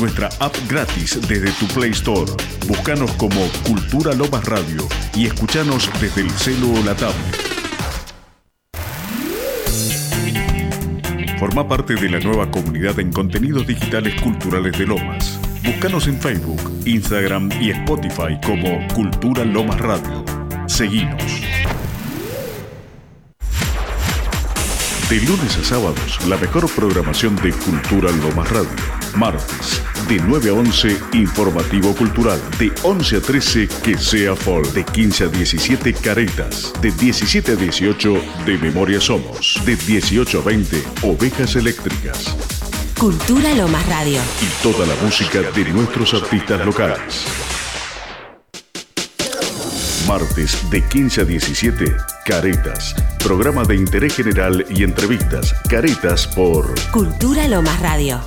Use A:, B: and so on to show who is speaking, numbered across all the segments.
A: nuestra app gratis desde tu Play Store. Búscanos como Cultura Lomas Radio y escuchanos desde el celo o la tablet. Forma parte de la nueva comunidad en contenidos digitales culturales de Lomas. Búscanos en Facebook, Instagram y Spotify como Cultura Lomas Radio. Seguinos. De lunes a sábados, la mejor programación de Cultura Lomas Radio. Martes, de 9 a 11, Informativo Cultural. De 11 a 13, Que sea Fall. De 15 a 17, Caretas. De 17 a 18, De Memoria Somos. De 18 a 20, Ovejas Eléctricas.
B: Cultura Lomas Radio.
A: Y toda la música de nuestros artistas locales. Martes de 15 a 17, Caretas. Programa de interés general y entrevistas. Caretas por
B: Cultura Lomas Radio.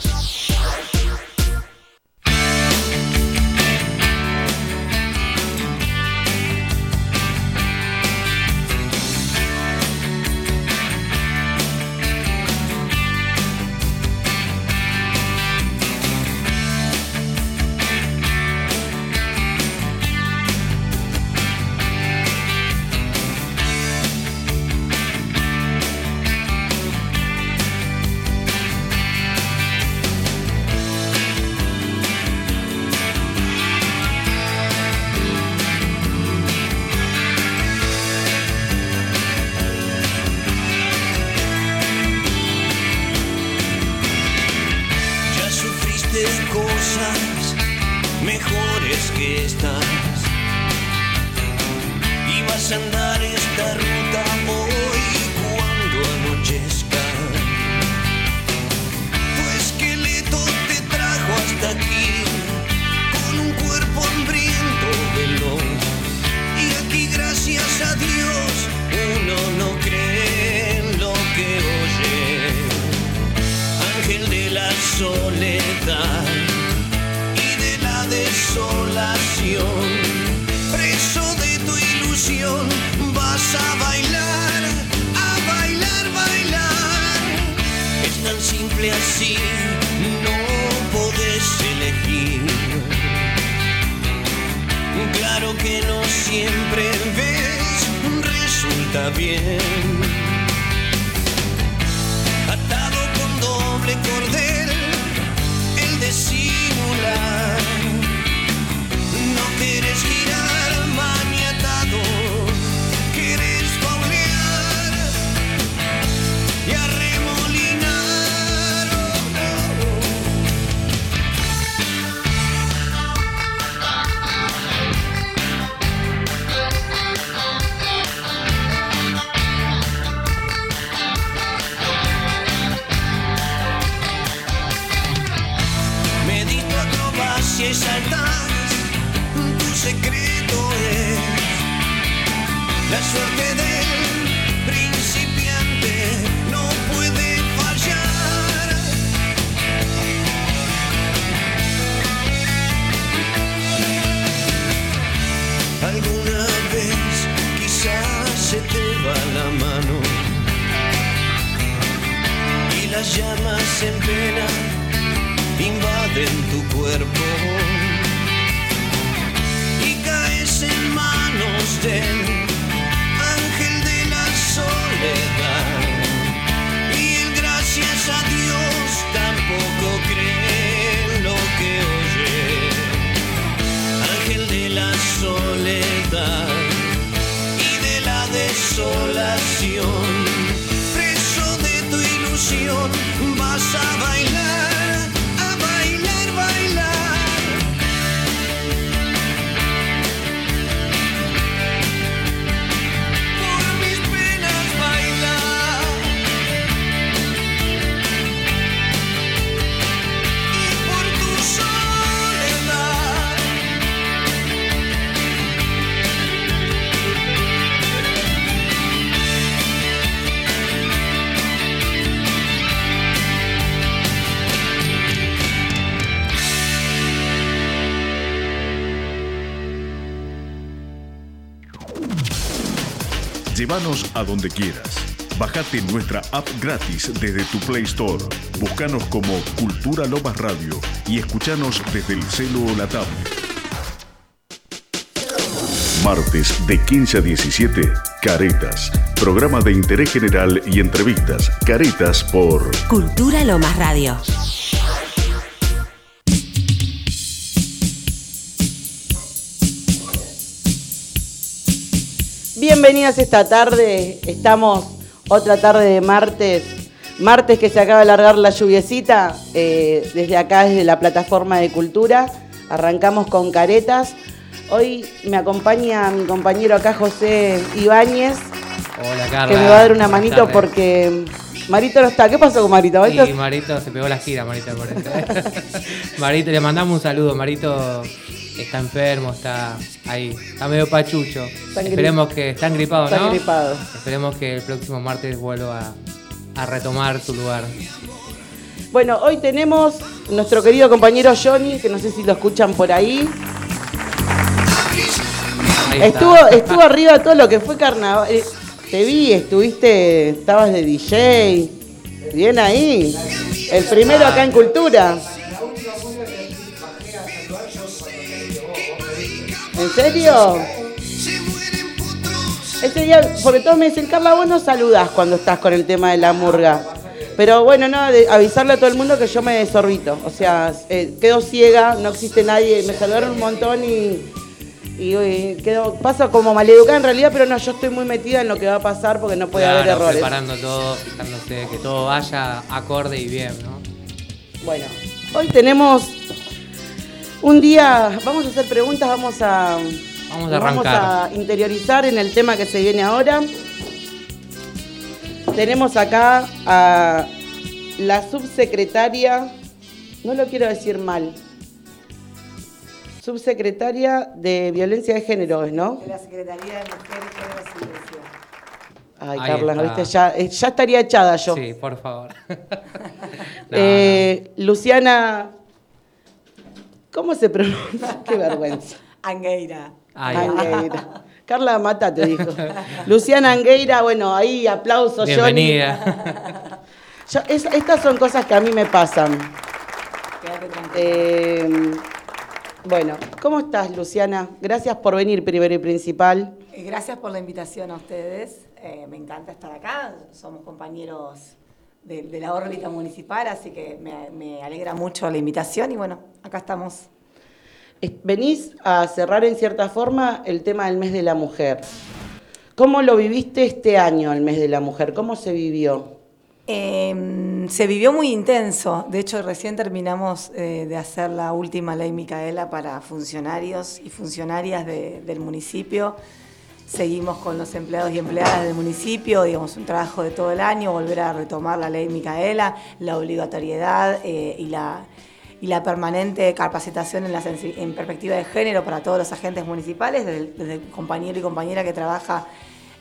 A: Donde quieras. Bajate nuestra app gratis desde tu Play Store. Búscanos como Cultura Lomas Radio y escuchanos desde el celu o la tablet. Martes de 15 a 17, Caretas. Programa de interés general y entrevistas. Caretas por
B: Cultura Lomas Radio.
C: Bienvenidas esta tarde. Estamos otra tarde de martes. Martes que se acaba de largar la lluviecita. eh, desde acá, desde la plataforma de cultura. Arrancamos con caretas. Hoy me acompaña mi compañero acá, José Ibáñez,
D: Hola Carla.
C: que me va a dar una manito porque Marito no está. ¿Qué pasó con Marito? Marito
D: Y Marito se pegó la gira, Marito, por eso. Marito, le mandamos un saludo. Marito está enfermo, está ahí, está medio pachucho. Esperemos que está gripado,
C: está
D: ¿no?
C: gripado.
D: Esperemos que el próximo martes vuelva a, a retomar su lugar.
C: Bueno, hoy tenemos nuestro querido compañero Johnny, que no sé si lo escuchan por ahí. Estuvo, estuvo arriba todo lo que fue carnaval. Eh, Te vi, estuviste, estabas de DJ. Bien ahí. El primero acá en Cultura. ¿En serio? Ese día, porque todos me dicen, Carla, vos no saludás cuando estás con el tema de la murga. Pero bueno, no, de- avisarle a todo el mundo que yo me desorbito. O sea, eh, quedo ciega, no existe nadie. Me saludaron un montón y, y, eh, quedo, paso como maleducada en realidad, pero no, yo estoy muy metida en lo que va a pasar porque no puede haber errores.
D: Preparando todo, fijándose que todo vaya acorde y bien, ¿no?
C: Bueno, hoy tenemos un día, vamos a hacer preguntas, vamos a,
D: Vamos a
C: vamos interiorizar en el tema que se viene ahora. Tenemos acá a la subsecretaria, no lo quiero decir mal, subsecretaria de Violencia de Género, ¿no?
E: de la Secretaría de Mujeres, y Diversidad.
C: Ay,
D: Ahí
C: Carla,
D: está.
C: ¿viste? Ya, eh, ya estaría echada yo.
D: Sí, por favor. No,
C: Eh, Luciana, ¿cómo se pronuncia? Qué vergüenza.
E: Angueira.
C: Angueira. Carla Mata te dijo. Luciana Angueira, bueno, ahí
D: Bienvenida.
C: Johnny. Yo- es- estas son cosas que a mí me pasan.
E: Quédate tranquila.
C: Eh, bueno, ¿cómo estás, Luciana? Gracias por venir primero y principal.
E: Gracias por la invitación a ustedes. Eh, me encanta estar acá. Somos compañeros de, de la órbita municipal, así que me, me alegra mucho la invitación y bueno, acá estamos.
C: Es- Venís a cerrar en cierta forma el tema del mes de la mujer. ¿Cómo lo viviste este año, el mes de la mujer? ¿Cómo se vivió?
E: Eh, se vivió muy intenso. De hecho, recién terminamos eh, de hacer la última ley Micaela para funcionarios y funcionarias de- del municipio. Seguimos con los empleados y empleadas del municipio, digamos, un trabajo de todo el año, volver a retomar la ley Micaela, la obligatoriedad eh, y, la, y la permanente capacitación en, la en perspectiva de género para todos los agentes municipales, desde, el- compañero y compañera que trabaja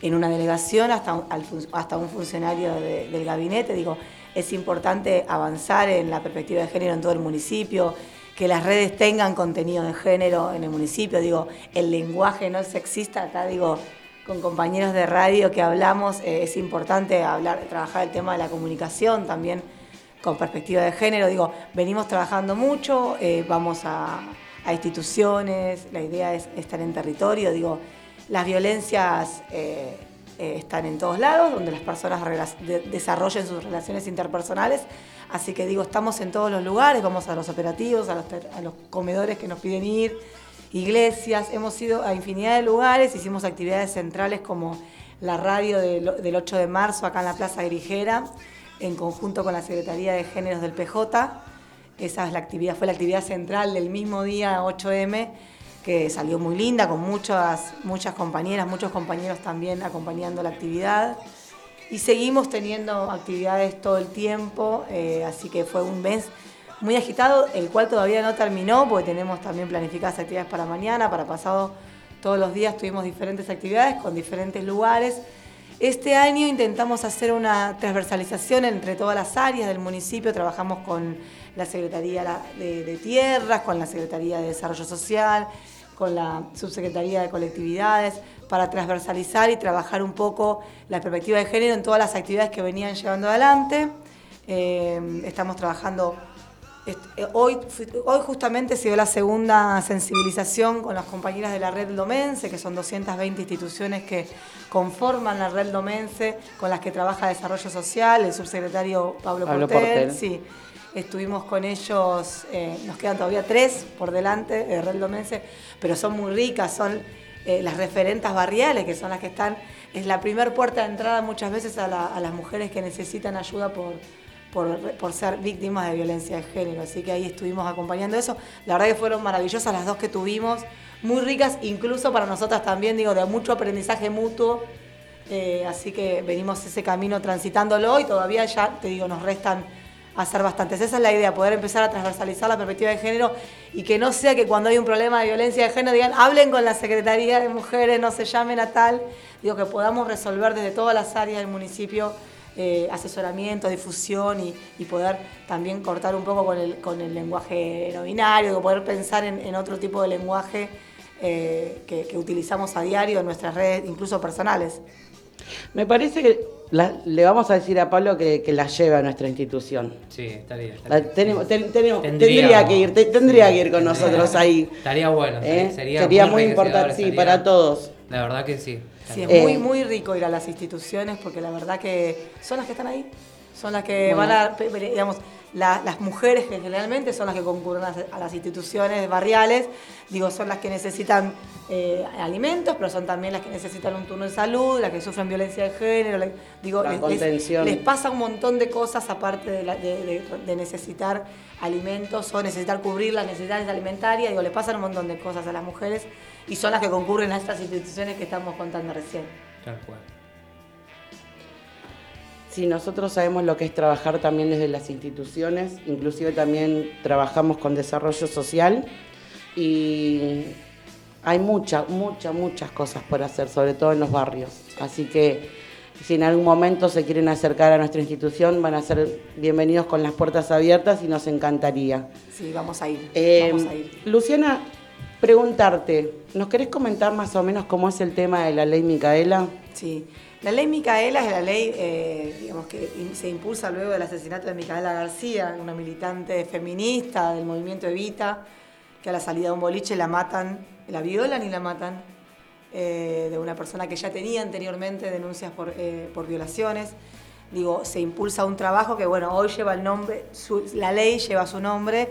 E: en una delegación hasta un, hasta un funcionario de- del gabinete. Digo, es importante avanzar en la perspectiva de género en todo el municipio, que las redes tengan contenido de género en el municipio. Digo, el lenguaje no es sexista. Acá digo, con compañeros de radio que hablamos, eh, es importante hablar, trabajar el tema de la comunicación también con perspectiva de género. Digo, venimos trabajando mucho, eh, vamos a, instituciones, la idea es estar en territorio. Digo, las violencias eh, eh, están en todos lados, donde las personas desarrollen sus relaciones interpersonales. Así que digo, estamos en todos los lugares, vamos a los operativos, a los, comedores que nos piden ir, iglesias, hemos ido a infinidad de lugares, hicimos actividades centrales como la radio del, del 8 de marzo acá en la Plaza Grijera, en conjunto con la Secretaría de Géneros del PJ. Esa es la actividad, fue la actividad central del mismo día 8M, que salió muy linda, con muchas, muchas compañeras, muchos compañeros también acompañando la actividad. Y seguimos teniendo actividades todo el tiempo, eh, así que fue un mes muy agitado, el cual todavía no terminó, porque tenemos también planificadas actividades para mañana, para pasado, todos los días tuvimos diferentes actividades con diferentes lugares. Este año intentamos hacer una transversalización entre todas las áreas del municipio, trabajamos con la Secretaría de, de Tierras, con la Secretaría de Desarrollo Social, con la Subsecretaría de Colectividades para transversalizar y trabajar un poco la perspectiva de género en todas las actividades que venían llevando adelante. Eh, estamos trabajando eh, Hoy, hoy justamente se dio la segunda sensibilización con las compañeras de la red Domense, que son 220 instituciones que conforman la red Domense, con las que trabaja Desarrollo Social, el subsecretario Pablo,
C: Pablo
E: Portel.
C: Portel.
E: Sí, estuvimos con ellos, eh, nos quedan todavía tres por delante de red Domense, pero son muy ricas, son eh, las referentas barriales, que son las que están, es la primer puerta de entrada muchas veces a, la- a las mujeres que necesitan ayuda por, por, por ser víctimas de violencia de género. Así que ahí estuvimos acompañando eso. La verdad que fueron maravillosas las dos que tuvimos, muy ricas, incluso para nosotras también, digo, de mucho aprendizaje mutuo. Eh, así que venimos ese camino transitándolo y todavía ya, te digo, nos restan hacer bastantes. Esa es la idea, poder empezar a transversalizar la perspectiva de género y que no sea que cuando hay un problema de violencia de género digan, hablen con la Secretaría de Mujeres, no se llamen a tal. Digo, que podamos resolver desde todas las áreas del municipio eh, asesoramiento, difusión y, y poder también cortar un poco con el, con el lenguaje no binario, poder pensar en, en otro tipo de lenguaje eh, que, que utilizamos a diario en nuestras redes, incluso personales.
C: Me parece que la- le vamos a decir a Pablo que, que la lleve a nuestra institución.
D: Sí, estaría.
C: La
D: estaría.
C: tenemos, ten- tenemos-
D: Tendría-
C: tendría que ir, te- tendría
D: sí,
C: que ir con
D: tendría-
C: nosotros ahí.
D: Estaría bueno,
C: ¿eh?
D: sería,
C: Sería muy importante, sí, para todos.
D: La verdad que sí.
E: Sí, es
C: Eh,
E: muy, muy rico ir a las instituciones porque la verdad que son las que están ahí, son las que
C: Bueno.
E: van a, digamos, la- las mujeres que generalmente son las que concurren a, a las instituciones barriales, digo, son las que necesitan eh, alimentos, pero son también las que necesitan un turno de salud, las que sufren violencia de género, la- digo,
C: La
E: les- les, pasa un montón de cosas aparte de, la- de- de- de necesitar alimentos o necesitar cubrir las necesidades alimentarias, digo, les pasan un montón de cosas a las mujeres y son las que concurren a estas instituciones que estamos contando recién.
D: Tal cual.
C: Sí, nosotros sabemos lo que es trabajar también desde las instituciones, inclusive también trabajamos con desarrollo social y hay muchas, muchas, muchas cosas por hacer, sobre todo en los barrios. Así que si en algún momento se quieren acercar a nuestra institución, van a ser bienvenidos con las puertas abiertas y nos encantaría.
E: Sí, vamos a ir.
C: Eh,
E: vamos a ir.
C: Luciana, preguntarte, ¿nos querés comentar más o menos cómo es el tema de la ley Micaela?
E: Sí. La ley Micaela es la ley eh, digamos que se impulsa luego del asesinato de Micaela García, una militante feminista del movimiento Evita, que a la salida de un boliche la matan, la violan y la matan, eh, de una persona que ya tenía anteriormente denuncias por, eh, por violaciones. Digo, se impulsa un trabajo que, bueno, hoy lleva el nombre, la ley lleva su nombre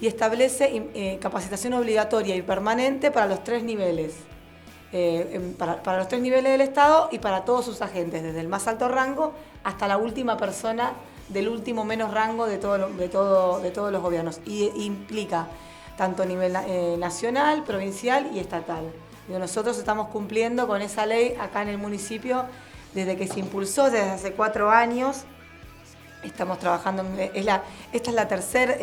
E: y establece eh, capacitación obligatoria y permanente para los tres niveles eh, para, los tres niveles del Estado y para todos sus agentes, desde el más alto rango hasta la última persona del último menos rango de, todo de, todo, de todos los gobiernos. Y implica tanto a nivel eh, nacional, provincial y estatal. Nosotros estamos cumpliendo con esa ley acá en el municipio desde que se impulsó, desde hace cuatro años. Estamos trabajando, la, esta es la tercera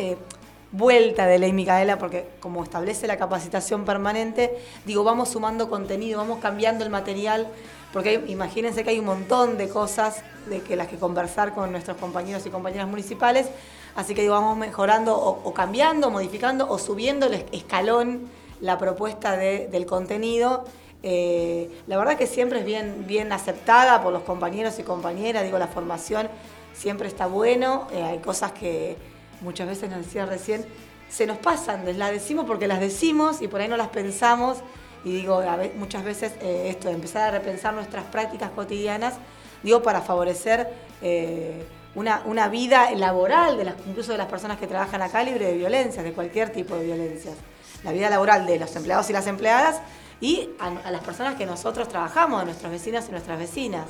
E: vuelta de Ley Micaela, porque como establece la capacitación permanente, digo, vamos sumando contenido, vamos cambiando el material, porque imagínense que hay un montón de cosas de las que conversar con nuestros compañeros y compañeras municipales, así que digo, vamos mejorando o, cambiando, modificando o subiendo el es- escalón la propuesta de- del contenido. Eh, la verdad que siempre es bien, bien aceptada por los compañeros y compañeras, digo, la formación siempre está bueno, eh, hay cosas que muchas veces nos decía recién, se nos pasan, las decimos porque las decimos y por ahí no las pensamos. Y digo, muchas veces eh, esto empezar a repensar nuestras prácticas cotidianas, digo, para favorecer eh, una, una vida laboral, de las, incluso de las personas que trabajan acá, libre de violencias, de cualquier tipo de violencias. La vida laboral de los empleados y las empleadas y a, a las personas que nosotros trabajamos, a nuestros vecinos y nuestras vecinas.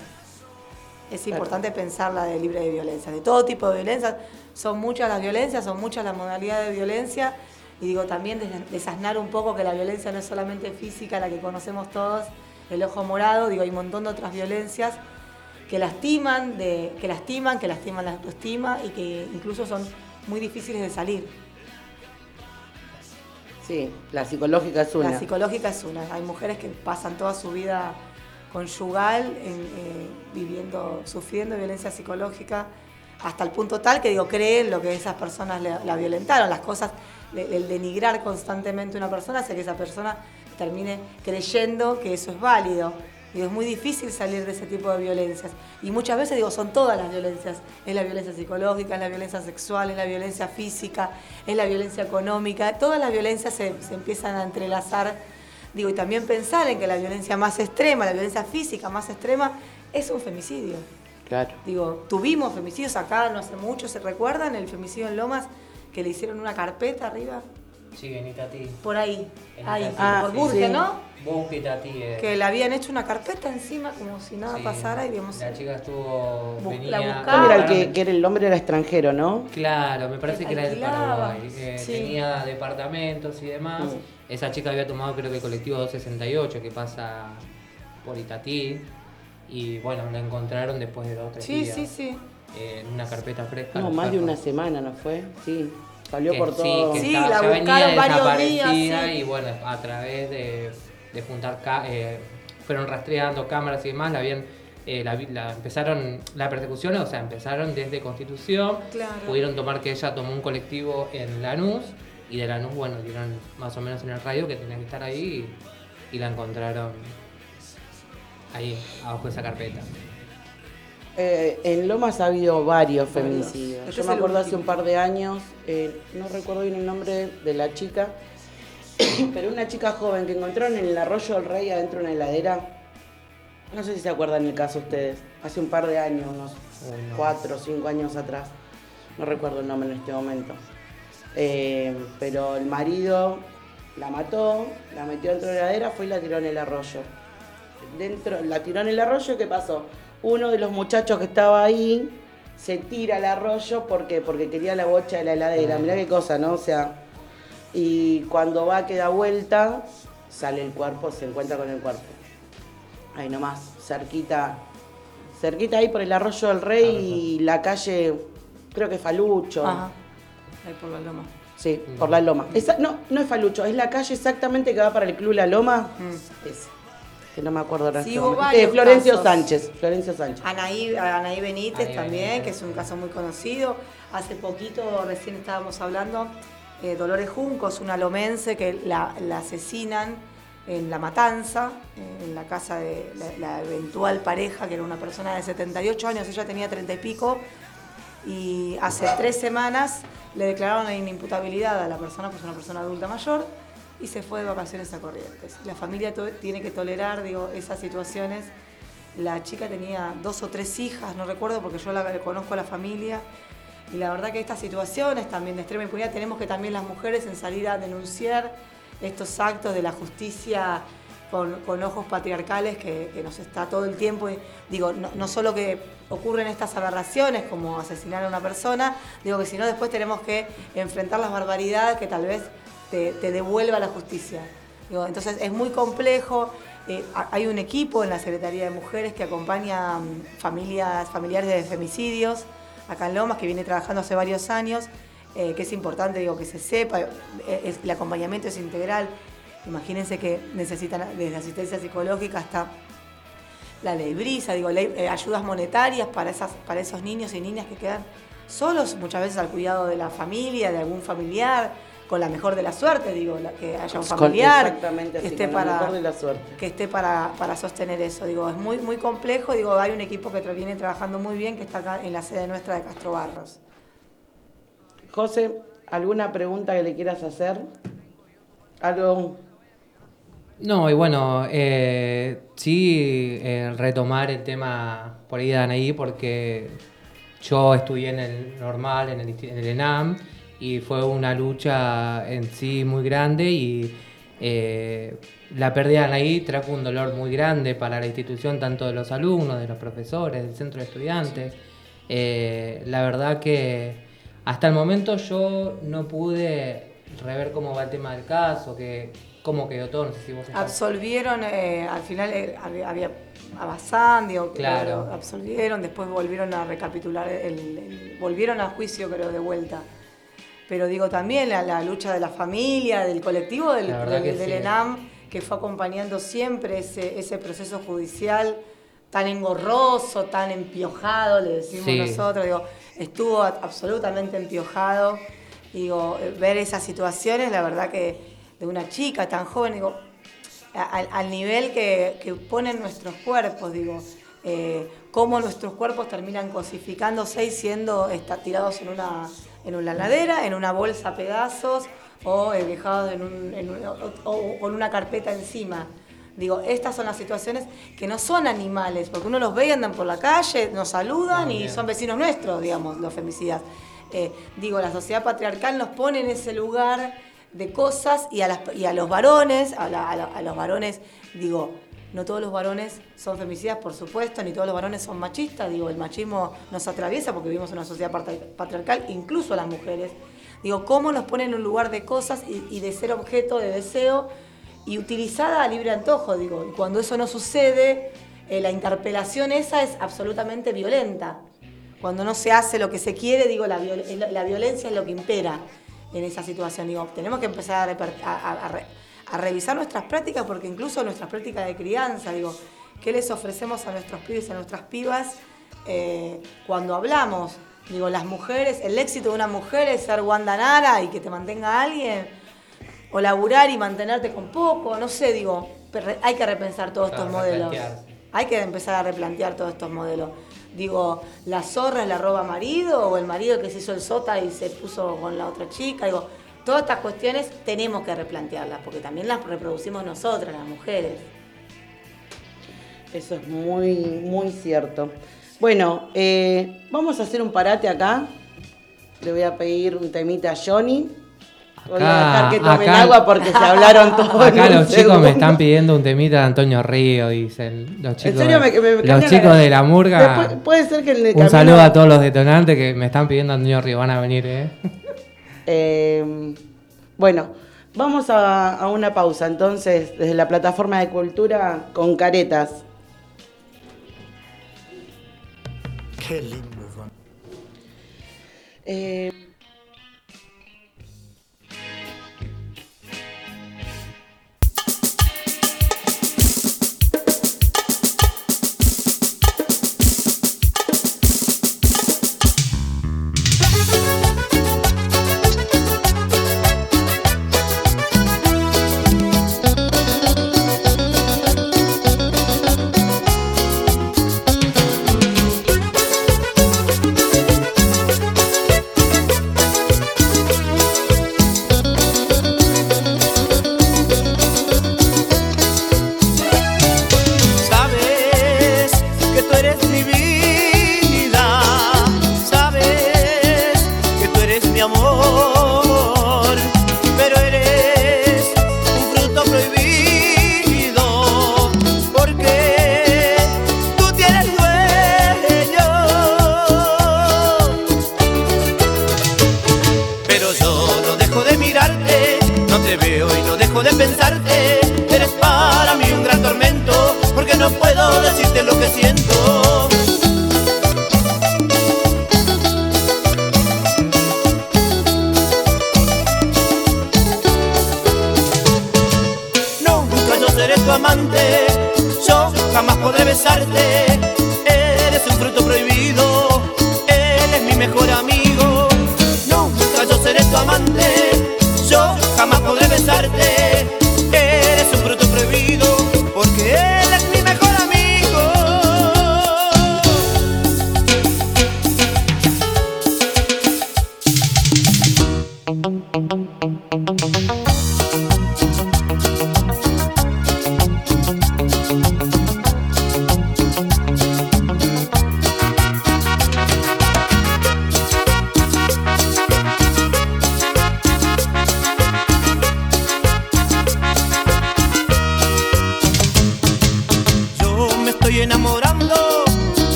E: Es importante pensarla de libre de violencia, de todo tipo de violencia. Son muchas las violencias, son muchas las modalidades de violencia. Y digo, también des- desasnar un poco que la violencia no es solamente física, la que conocemos todos, el ojo morado, digo, hay un montón de otras violencias que lastiman, de, que lastiman, que lastiman la autoestima y que incluso son muy difíciles de salir.
C: Sí, la psicológica es una.
E: La psicológica es una. Hay mujeres que pasan toda su vida conyugal en, eh, viviendo, sufriendo violencia psicológica hasta el punto tal que digo, creen lo que esas personas la violentaron. Las cosas, el denigrar constantemente a una persona hace que esa persona termine creyendo que eso es válido. Digo, es muy difícil salir de ese tipo de violencias. Y muchas veces digo, son todas las violencias. Es la violencia psicológica, es la violencia sexual, es la violencia física, es la violencia económica. Todas las violencias se, se empiezan a entrelazar. Digo, y también pensar en que la violencia más extrema, la violencia física más extrema, es un femicidio.
C: Claro.
E: Digo, tuvimos femicidios acá no hace mucho, ¿se recuerdan el femicidio en Lomas? Que le hicieron una carpeta arriba,
D: Sí, en Itatí.
E: por ahí,
D: En
E: ahí,
D: Itatí.
C: Ah,
E: por
C: sí,
E: Burge,
C: sí.
E: ¿no?
D: Eh.
E: Que le habían hecho una carpeta encima como si nada
D: Sí,
E: pasara y digamos,
D: La chica estuvo.
E: Bus-
D: venía.
E: la
C: ¿Dónde
E: buscaba.
C: era el que, que era el hombre era extranjero, no?
D: Claro, me parece que era de Paraguay. eh,
E: sí.
D: Tenía departamentos y demás. Esa chica había tomado, creo que el colectivo 268 que pasa por Itatí. Y bueno, la encontraron después de dos o tres
E: sí,
D: días.
E: sí, sí.
D: eh, en una carpeta fresca.
C: No, más de una semana, ¿no fue? Sí. Salió
D: Que
C: por
D: sí,
C: todo.
D: que
E: Sí,
D: estaba-
E: la buscaron varios días, sí.
D: y bueno, a través de, de juntar, ca- eh, fueron rastreando cámaras y demás, la habían, eh, la, empezaron, la persecución, o sea, empezaron desde Constitución,
E: Claro.
D: pudieron tomar que ella tomó un colectivo en Lanús y de Lanús, bueno, dieron más o menos en el radio que tenía que estar ahí y, y la encontraron ahí, abajo de esa carpeta.
C: Eh, en Lomas ha habido varios femicidios.
E: Este
C: Yo me acuerdo hace un par de años, eh, no recuerdo bien el nombre de la chica, pero una chica joven que encontraron en el arroyo del rey adentro de una heladera. No sé si se acuerdan el caso ustedes. Hace un par de años, unos cuatro o cinco años atrás. No recuerdo el nombre en este momento. Eh, pero el marido la mató, la metió dentro de la heladera, fue y la tiró en el arroyo. Dentro, la tiró en el arroyo, ¿qué pasó? Uno de los muchachos que estaba ahí se tira al arroyo porque, porque quería la bocha de la heladera. Mirá qué cosa, ¿no? O sea, y cuando va que da vuelta, sale el cuerpo, se encuentra con el cuerpo. Ahí nomás, cerquita, cerquita ahí por el arroyo del rey y la calle, creo que Falucho.
E: Ajá. Ahí por la loma.
C: Sí, por la loma. Esa, no, no es Falucho, es la calle exactamente que va para el Club La Loma.
E: Mm.
C: Ese. Que no me acuerdo ahora.
E: Sí,
C: este Eh, Florencio
E: casos.
C: Sánchez. Florencio Sánchez.
E: Anaí, Anaí Benítez
D: Anaí
E: también,
D: Benítez.
E: que es un caso muy conocido. Hace poquito, recién estábamos hablando, eh, Dolores Juncos, una lomense que la, asesinan en La Matanza, eh, en la casa de la, la eventual pareja, que era una persona de 78 años, ella tenía 30 y pico, y hace tres semanas le declararon la inimputabilidad a la persona, pues una persona adulta mayor, y se fue de vacaciones a Corrientes. La familia tiene que tolerar digo, esas situaciones. La chica tenía dos o tres hijas, no recuerdo porque yo la conozco a la familia. Y la verdad que estas situaciones también de extrema impunidad tenemos que también las mujeres en salir a denunciar estos actos de la justicia con, ojos patriarcales que, nos está todo el tiempo. y digo, no, solo que ocurren estas aberraciones como asesinar a una persona, digo que sino después tenemos que enfrentar las barbaridades que tal vez te, devuelva la justicia. Entonces es muy complejo. eh, ha- hay un equipo en la Secretaría de Mujeres que acompaña mm, familias, familiares de femicidios acá en Lomas, que viene trabajando hace varios años, eh, que es importante digo, que se sepa, eh, el acompañamiento es integral. Imagínense que necesitan desde asistencia psicológica hasta la ley brisa, digo, eh, ayudas monetarias para, esas, para esos niños y niñas que quedan solos, muchas veces al cuidado de la familia, de algún familiar, con la mejor de la suerte, digo, que haya un familiar
C: exactamente
E: que esté
C: con la
E: para
C: mejor de la suerte.
E: que esté para, para sostener eso. Digo, es muy, muy complejo, digo, hay un equipo que viene trabajando muy bien, que está acá en la sede nuestra de Castro Barros.
C: José, ¿alguna pregunta que le quieras hacer? Algo.
D: No, y bueno, eh, sí eh, retomar el tema por ahí de Anaí, porque yo estudié en el normal, en el, en el ENAM, y fue una lucha en sí muy grande y eh, la pérdida de Anaí trajo un dolor muy grande para la institución, tanto de los alumnos, de los profesores, del centro de estudiantes. Eh, la verdad que hasta el momento yo no pude rever cómo va el tema del caso, que cómo quedó todo, no sé si vos
E: Absolvieron, eh, al final eh, había, había a Bazán, digo,
D: Claro.
E: lo absolvieron, después volvieron a recapitular, el, el- volvieron a juicio creo de vuelta. Pero digo también la, la lucha de la familia, del colectivo del, del-
D: que
E: del
D: sí.
E: ENAM, que fue acompañando siempre ese, ese proceso judicial tan engorroso, tan empiojado, le decimos
D: Sí.
E: nosotros, digo, estuvo absolutamente empiojado. Digo, eh, ver esas situaciones, la verdad que de una chica tan joven, digo, al, al nivel que, que ponen nuestros cuerpos, digo, eh, cómo nuestros cuerpos terminan cosificándose y siendo está, tirados en una, en una ladera, en una bolsa a pedazos o eh, dejados en, un, en un- o- o con una carpeta encima. Digo, estas son las situaciones que no son animales, porque uno los ve y andan por la calle, nos saludan y son vecinos nuestros, digamos, los femicidas. Eh, digo, la sociedad patriarcal nos pone en ese lugar de cosas y a, a los varones, a, a a los varones, digo, no todos los varones son femicidas, por supuesto, ni todos los varones son machistas, digo, el machismo nos atraviesa porque vivimos en una sociedad patri- patriarcal, incluso las mujeres. Digo, cómo nos ponen en un lugar de cosas y, de ser objeto de deseo y utilizada a libre antojo, digo, y cuando eso no sucede, eh, la interpelación esa es absolutamente violenta. Cuando no se hace lo que se quiere, digo, la violencia es lo que impera en esa situación. Digo, tenemos que empezar a, revisar nuestras prácticas, porque incluso nuestras prácticas de crianza, digo, ¿qué les ofrecemos a nuestros pibes y a nuestras pibas eh, cuando hablamos? Digo, las mujeres, el éxito de una mujer es ser Wanda Nara y que te mantenga alguien, o laburar y mantenerte con poco, no sé, digo, hay que repensar todos
D: Claro,
E: estos modelos. Hay que empezar a replantear todos estos modelos. Digo, ¿la zorra es la roba marido o el marido que se hizo el sota y se puso con la otra chica? Digo, todas estas cuestiones tenemos que replantearlas porque también las reproducimos nosotras, las mujeres.
F: Eso es muy, muy cierto. Bueno, eh, vamos a hacer un parate acá. Le voy a pedir un temita a Johnny. Voy a
D: Acá-
F: dejar que tomen
D: acá-
F: agua porque se hablaron todos.
D: Acá los chicos
F: segundo.
D: me están pidiendo un temita de Antonio Río, dicen. Los chicos,
F: En serio, me, me- me
D: los chicos de la murga.
F: Después- puede ser que
D: Un
F: camino-
D: saludo a todos los detonantes que me están pidiendo Antonio Río. Van a venir, ¿eh?
F: Eh, bueno, vamos a, a una pausa entonces desde la plataforma de cultura con caretas.
C: Qué lindo, Juan.
F: Eh,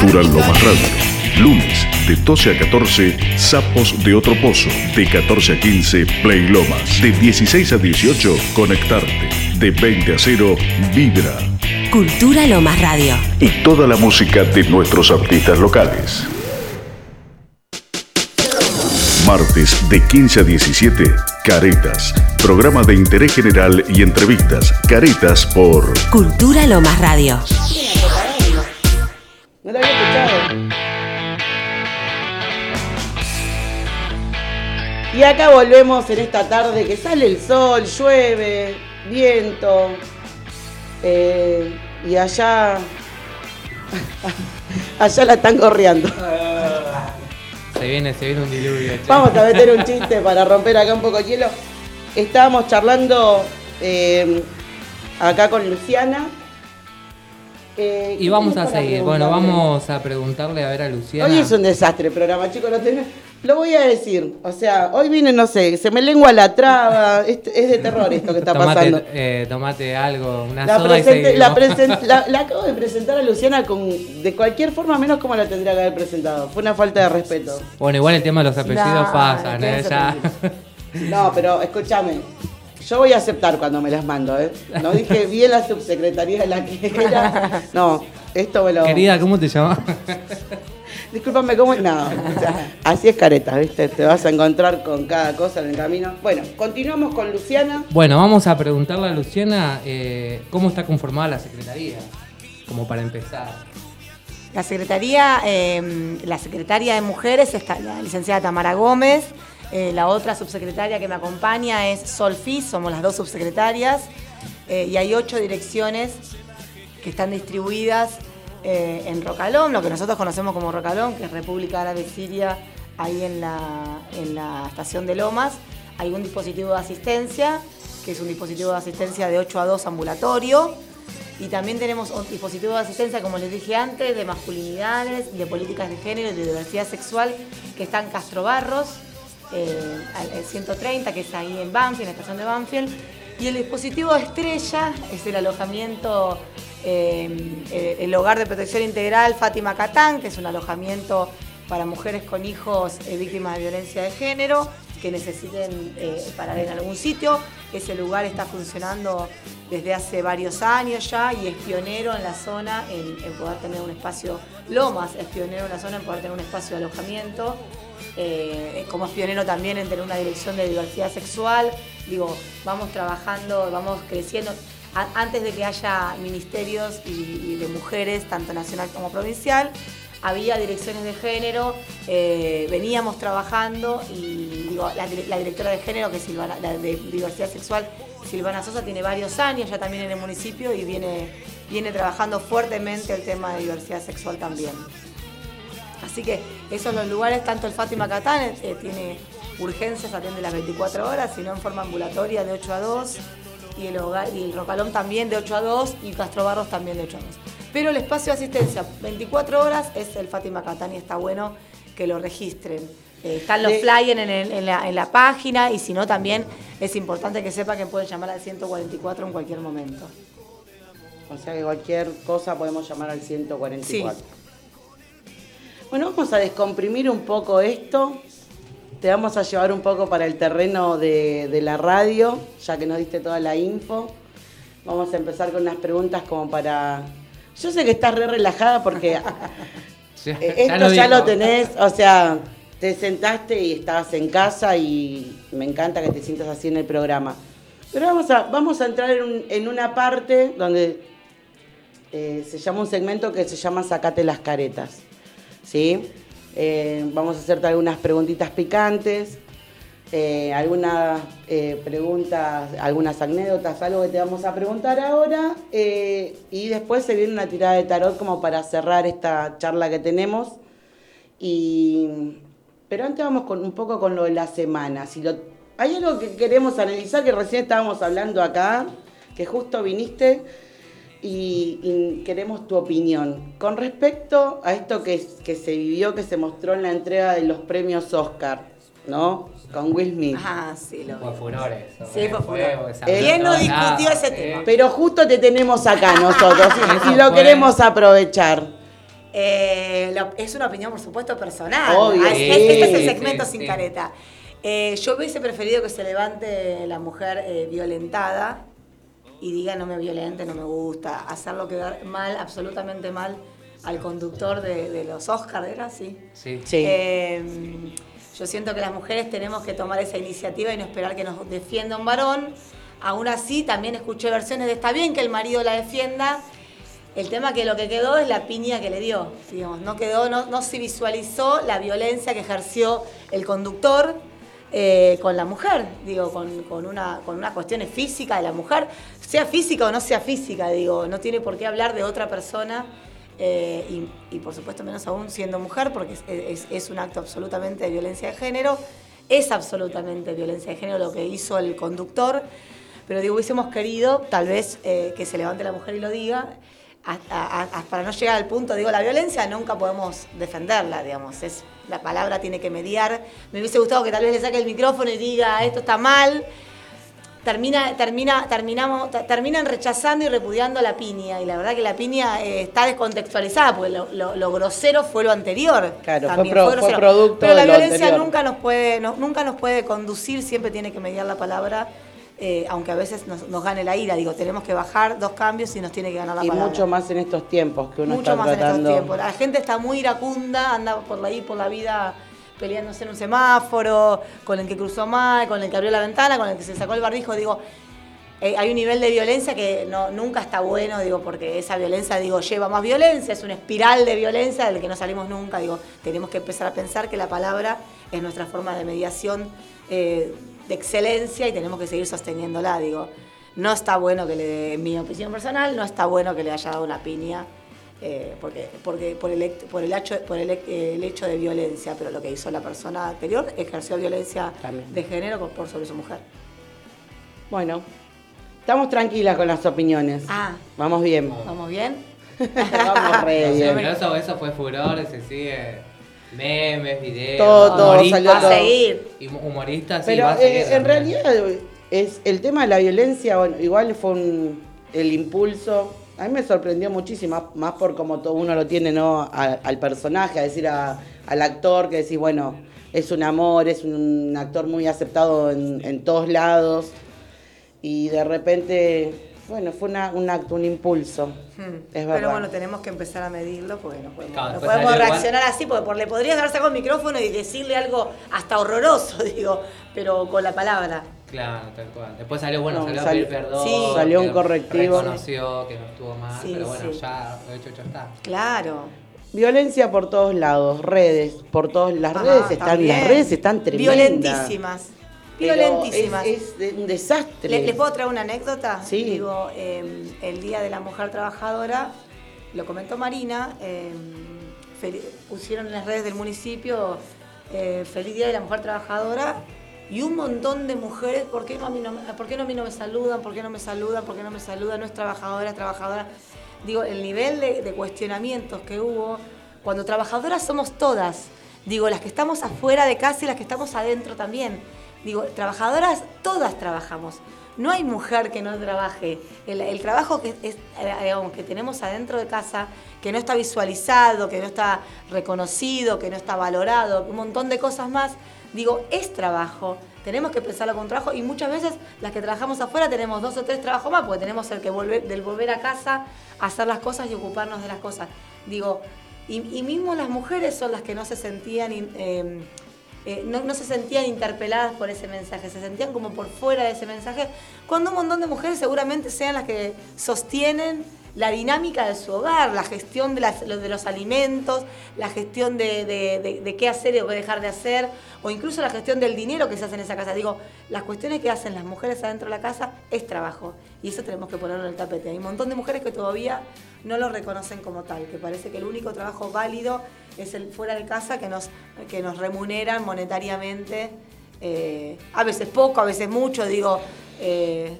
A: Cultura Lomas Radio. Lunes, de 12 a 14, Sapos de Otro Pozo. De 14 a 15, Play Lomas. De 16 a 18, Conectarte. De 20 a 0, Vibra.
B: Cultura Lomas Radio.
A: Y toda la música de nuestros artistas locales. Martes de 15 a 17, Caretas. Programa de interés general y entrevistas. Caretas por
B: Cultura Lomas Radio.
C: Y acá volvemos en esta tarde que sale el sol, llueve, viento. eh, y allá. allá la están corriendo.
D: Se viene, se viene un diluvio. che.
C: Vamos a meter un chiste para romper acá un poco el hielo. Estábamos charlando eh, acá con Luciana. Eh,
D: Y
C: ¿qué
D: vamos a seguir. Bueno, vamos a preguntarle a ver a Luciana.
C: Hoy es un desastre el programa, chicos. Lo, tenés- lo voy a decir. O sea, hoy viene, no sé, se me lengua la traba. Es, es de terror esto que está
D: tomate,
C: pasando.
D: eh, tomate algo, una
C: La,
D: soda y
C: la, la- la acabo de presentar a Luciana con de cualquier forma menos como la tendría que haber presentado. Fue una falta de respeto.
D: Bueno, igual el tema de los apellidos
E: No,
D: pasan, ¿eh?
C: quédense
D: Ya.
C: No, pero escúchame. Yo voy a aceptar cuando me las mando, ¿eh? No dije bien la subsecretaría de la que era. No, esto me lo.
D: Querida, ¿cómo te llamas?
C: Discúlpame, ¿cómo? No, o sea, así es careta, ¿viste? Te vas a encontrar con cada cosa en el camino. Bueno, continuamos con Luciana.
D: bueno, vamos a preguntarle a Luciana eh, cómo está conformada la secretaría, como para empezar.
E: La secretaría, eh, la secretaria de mujeres está la licenciada Tamara Gómez. eh, la otra subsecretaria que me acompaña es Solfis, somos las dos subsecretarias. eh, y hay ocho direcciones que están distribuidas eh, en Rocalón, lo que nosotros conocemos como Rocalón, que es República Árabe Siria, ahí en la, estación de Lomas. Hay un dispositivo de asistencia, que es un dispositivo de asistencia de 8 a 2 ambulatorio. Y también tenemos un dispositivo de asistencia, como les dije antes, de masculinidades, de políticas de género y de diversidad sexual, que está en Castro Barros, eh, el 130, que es ahí en Banfield, en la estación de Banfield. Y el dispositivo estrella es el alojamiento, eh, eh, el hogar de protección integral Fátima Catán, que es un alojamiento para mujeres con hijos eh, víctimas de violencia de género que necesiten eh, parar en algún sitio. Ese lugar está funcionando desde hace varios años ya y es pionero en la zona en, en poder tener un espacio, Lomas es pionero en la zona en poder tener un espacio de alojamiento eh, como es pionero también en tener una dirección de diversidad sexual. Digo, vamos trabajando, vamos creciendo. Antes de que haya ministerios y, de mujeres, tanto nacional como provincial, había direcciones de género, eh, veníamos trabajando y digo, la, dire- la directora de género, que es Silvana, de diversidad sexual, Silvana Sosa, tiene varios años ya también en el municipio y viene, viene trabajando fuertemente el tema de diversidad sexual también. Así que esos los lugares, tanto el Fátima Catán eh, tiene urgencias, atiende las 24 horas, sino en forma ambulatoria de 8 a 2, y el, hogar, y el Rocalón también de 8 a 2, y Castro Barros también de 8 a 2. Pero el espacio de asistencia 24 horas es el Fátima Catán y está bueno que lo registren. Eh, están los flyers en, la, en la página y si no también es importante que sepan que pueden llamar al 144 en cualquier momento.
C: O sea que cualquier cosa podemos llamar al 144.
E: Sí.
C: Bueno, vamos a descomprimir un poco esto. Te vamos a llevar un poco para el terreno de, de la radio, ya que nos diste toda la info. Vamos a empezar con unas preguntas como para... Yo sé que estás re relajada porque
D: Ya-
C: Eh, Esto ya,
D: dijo.
C: lo tenés, o sea, te sentaste y estabas en casa y me encanta que te sientas así en el programa. Pero vamos a, vamos a entrar en, un- en una parte donde eh, se llama un segmento que se llama Sacate las caretas. ¿Sí? Eh, vamos a hacerte algunas preguntitas picantes. eh, algunas eh, preguntas, algunas anécdotas, algo que te vamos a preguntar ahora. eh, y después se viene una tirada de tarot como para cerrar esta charla que tenemos. Y, pero antes vamos con, un poco con lo de la semana. Si lo, hay algo que queremos analizar, que recién estábamos hablando acá, que justo viniste y, y queremos tu opinión. Con respecto a esto que, que se vivió, que se mostró en la entrega de los premios Oscar, ¿no? Con Will Smith.
E: Ah, sí, lo
D: Fue
E: vi.
D: furor eso.
E: Sí, fue furor.
D: se habló
E: ¿Quién no discutió ese
D: sí.
E: tema?
C: Pero justo te tenemos acá nosotros y, y lo
D: Fue-
C: queremos aprovechar.
E: Eh, lo- es una opinión, por supuesto, personal.
C: Obvio,
E: es-
C: sí,
E: este es el segmento
D: sí,
E: sin
D: sí.
E: careta. Eh, yo hubiese preferido que se levante la mujer eh, violentada y diga no me violente, no me gusta, hacerlo quedar mal, absolutamente mal al conductor de, de los Oscars, ¿era así?
D: Sí.
C: Sí.
E: Eh, yo siento que las mujeres tenemos que tomar esa iniciativa y no esperar que nos defienda un varón. Aún así, también escuché versiones de está bien que el marido la defienda. El tema que lo que quedó es la piña que le dio. Digamos, no quedó, no, no se visualizó la violencia que ejerció el conductor eh, con la mujer, digo, con, con una, con una cuestión física de la mujer, sea física o no sea física, digo, no tiene por qué hablar de otra persona eh, y, por supuesto menos aún siendo mujer, porque es, es- es un acto absolutamente de violencia de género, es absolutamente violencia de género lo que hizo el conductor, pero digo, hubiésemos querido tal vez eh, que se levante la mujer y lo diga, para no llegar al punto, digo, la violencia nunca podemos defenderla, digamos, es, la palabra tiene que mediar, me hubiese gustado que tal vez le saque el micrófono y diga, esto está mal, termina, termina, terminamos, ter- terminan rechazando y repudiando la piña. Y la verdad que la piña eh, está descontextualizada, porque lo, lo- lo grosero fue lo anterior.
C: Claro, fue
E: También
C: pro- fue
E: grosero.
C: producto
E: Pero la
C: de lo
E: violencia
C: anterior.
E: nunca nos puede, no- nunca nos puede conducir, siempre tiene que mediar la palabra. Eh, aunque a veces nos, nos gane la ira, digo, tenemos que bajar dos cambios y nos tiene que ganar la
C: Y
E: palabra.
C: mucho más en estos tiempos que uno
E: Mucho
C: está
E: más en estos tiempos. La gente está muy iracunda, anda por ahí por la vida peleándose en un semáforo, con el que cruzó mal, con el que abrió la ventana, con el que se sacó el barbijo. Digo, eh, hay un nivel de violencia que no, nunca está bueno, digo, porque esa violencia, digo, lleva más violencia, es una espiral de violencia del que no salimos nunca. Digo, tenemos que empezar a pensar que la palabra es nuestra forma de mediación eh, de excelencia y tenemos que seguir sosteniéndola. Digo, no está bueno que le dé, en mi opinión personal, no está bueno que le haya dado una piña. eh, porque, porque por, el, por, el, hecho, por el, hect- el hecho de violencia, pero lo que hizo la persona anterior ejerció violencia
C: También.
E: de género por- por sobre su mujer.
C: Bueno, estamos tranquilas con las opiniones.
E: Ah.
C: Vamos bien.
E: ¿Vamos bien?
C: Vamos re
D: Sí,
C: bien.
D: pero eso, eso fue furor, se sigue memes, videos,
C: Todo, todo,
D: humoristas,
C: salió
E: Va a
C: todo.
E: seguir.
D: y humoristas, sí,
C: Pero
D: va a seguir
C: eh, en realidad es el tema de la violencia, bueno, igual fue un- el impulso. A mí me sorprendió muchísimo, más- más por como todo uno lo tiene, ¿no? A- al personaje, a decir a- al actor, que decís, bueno, es un amor, es un actor muy aceptado en, en todos lados. Y de repente, bueno, fue una- un acto, un impulso.
E: Hmm.
C: Es verdad.
E: Pero bueno, tenemos que empezar a medirlo porque no podemos,
D: Claro,
E: no
D: después
E: podemos
D: salió igual.
E: reaccionar así, porque por, le podrías haber sacado el micrófono y decirle algo hasta horroroso, digo, pero con la palabra.
D: Claro, tal cual. Después salió, bueno,
C: No,
D: salió a
C: salió-
D: pedir perdón.
E: sí.
C: Salió un
D: que
C: correctivo.
D: Reconoció que no estuvo mal,
E: Sí,
D: pero bueno,
E: sí.
D: ya lo hecho, hecho está.
E: Claro.
C: Violencia por todos lados, redes, por todas las
E: Ajá,
C: redes están,
E: también.
C: las redes están tremendas.
E: Violentísimas. Violentísimas.
C: Es, un desastre.
E: ¿Le- ¿Les puedo traer una anécdota?
C: Sí.
E: Digo, eh, el Día de la Mujer Trabajadora, lo comentó Marina, eh, fel- pusieron en las redes del municipio eh, Feliz Día de la Mujer Trabajadora y un montón de mujeres, ¿por qué, no a mí no, me- ¿por qué no a mí no me saludan? ¿Por qué no me saludan? ¿Por qué no me saludan? No es trabajadora, es trabajadora. Digo, el nivel de, de cuestionamientos que hubo, cuando trabajadoras somos todas, digo, las que estamos afuera de casa y las que estamos adentro también. Digo, trabajadoras, todas trabajamos. No hay mujer que no trabaje. El, trabajo que, es, eh, que tenemos adentro de casa, que no está visualizado, que no está reconocido, que no está valorado, un montón de cosas más, digo, es trabajo. Tenemos que pensarlo como un trabajo y muchas veces las que trabajamos afuera tenemos dos o tres trabajos más, porque tenemos el que volver, del volver a casa, hacer las cosas y ocuparnos de las cosas. Digo, y, mismo las mujeres son las que no se sentían... eh, eh, no, no se sentían interpeladas por ese mensaje, se sentían como por fuera de ese mensaje, cuando un montón de mujeres seguramente sean las que sostienen la dinámica de su hogar, la gestión de, las- de los alimentos, la gestión de, de- qué hacer y qué dejar de hacer, o incluso la gestión del dinero que se hace en esa casa. Digo, las cuestiones que hacen las mujeres adentro de la casa es trabajo, y eso tenemos que ponerlo en el tapete. Hay un montón de mujeres que todavía no lo reconocen como tal, que parece que el único trabajo válido es el fuera de casa que nos, que nos remuneran monetariamente, eh, a veces poco, a veces mucho, digo, eh,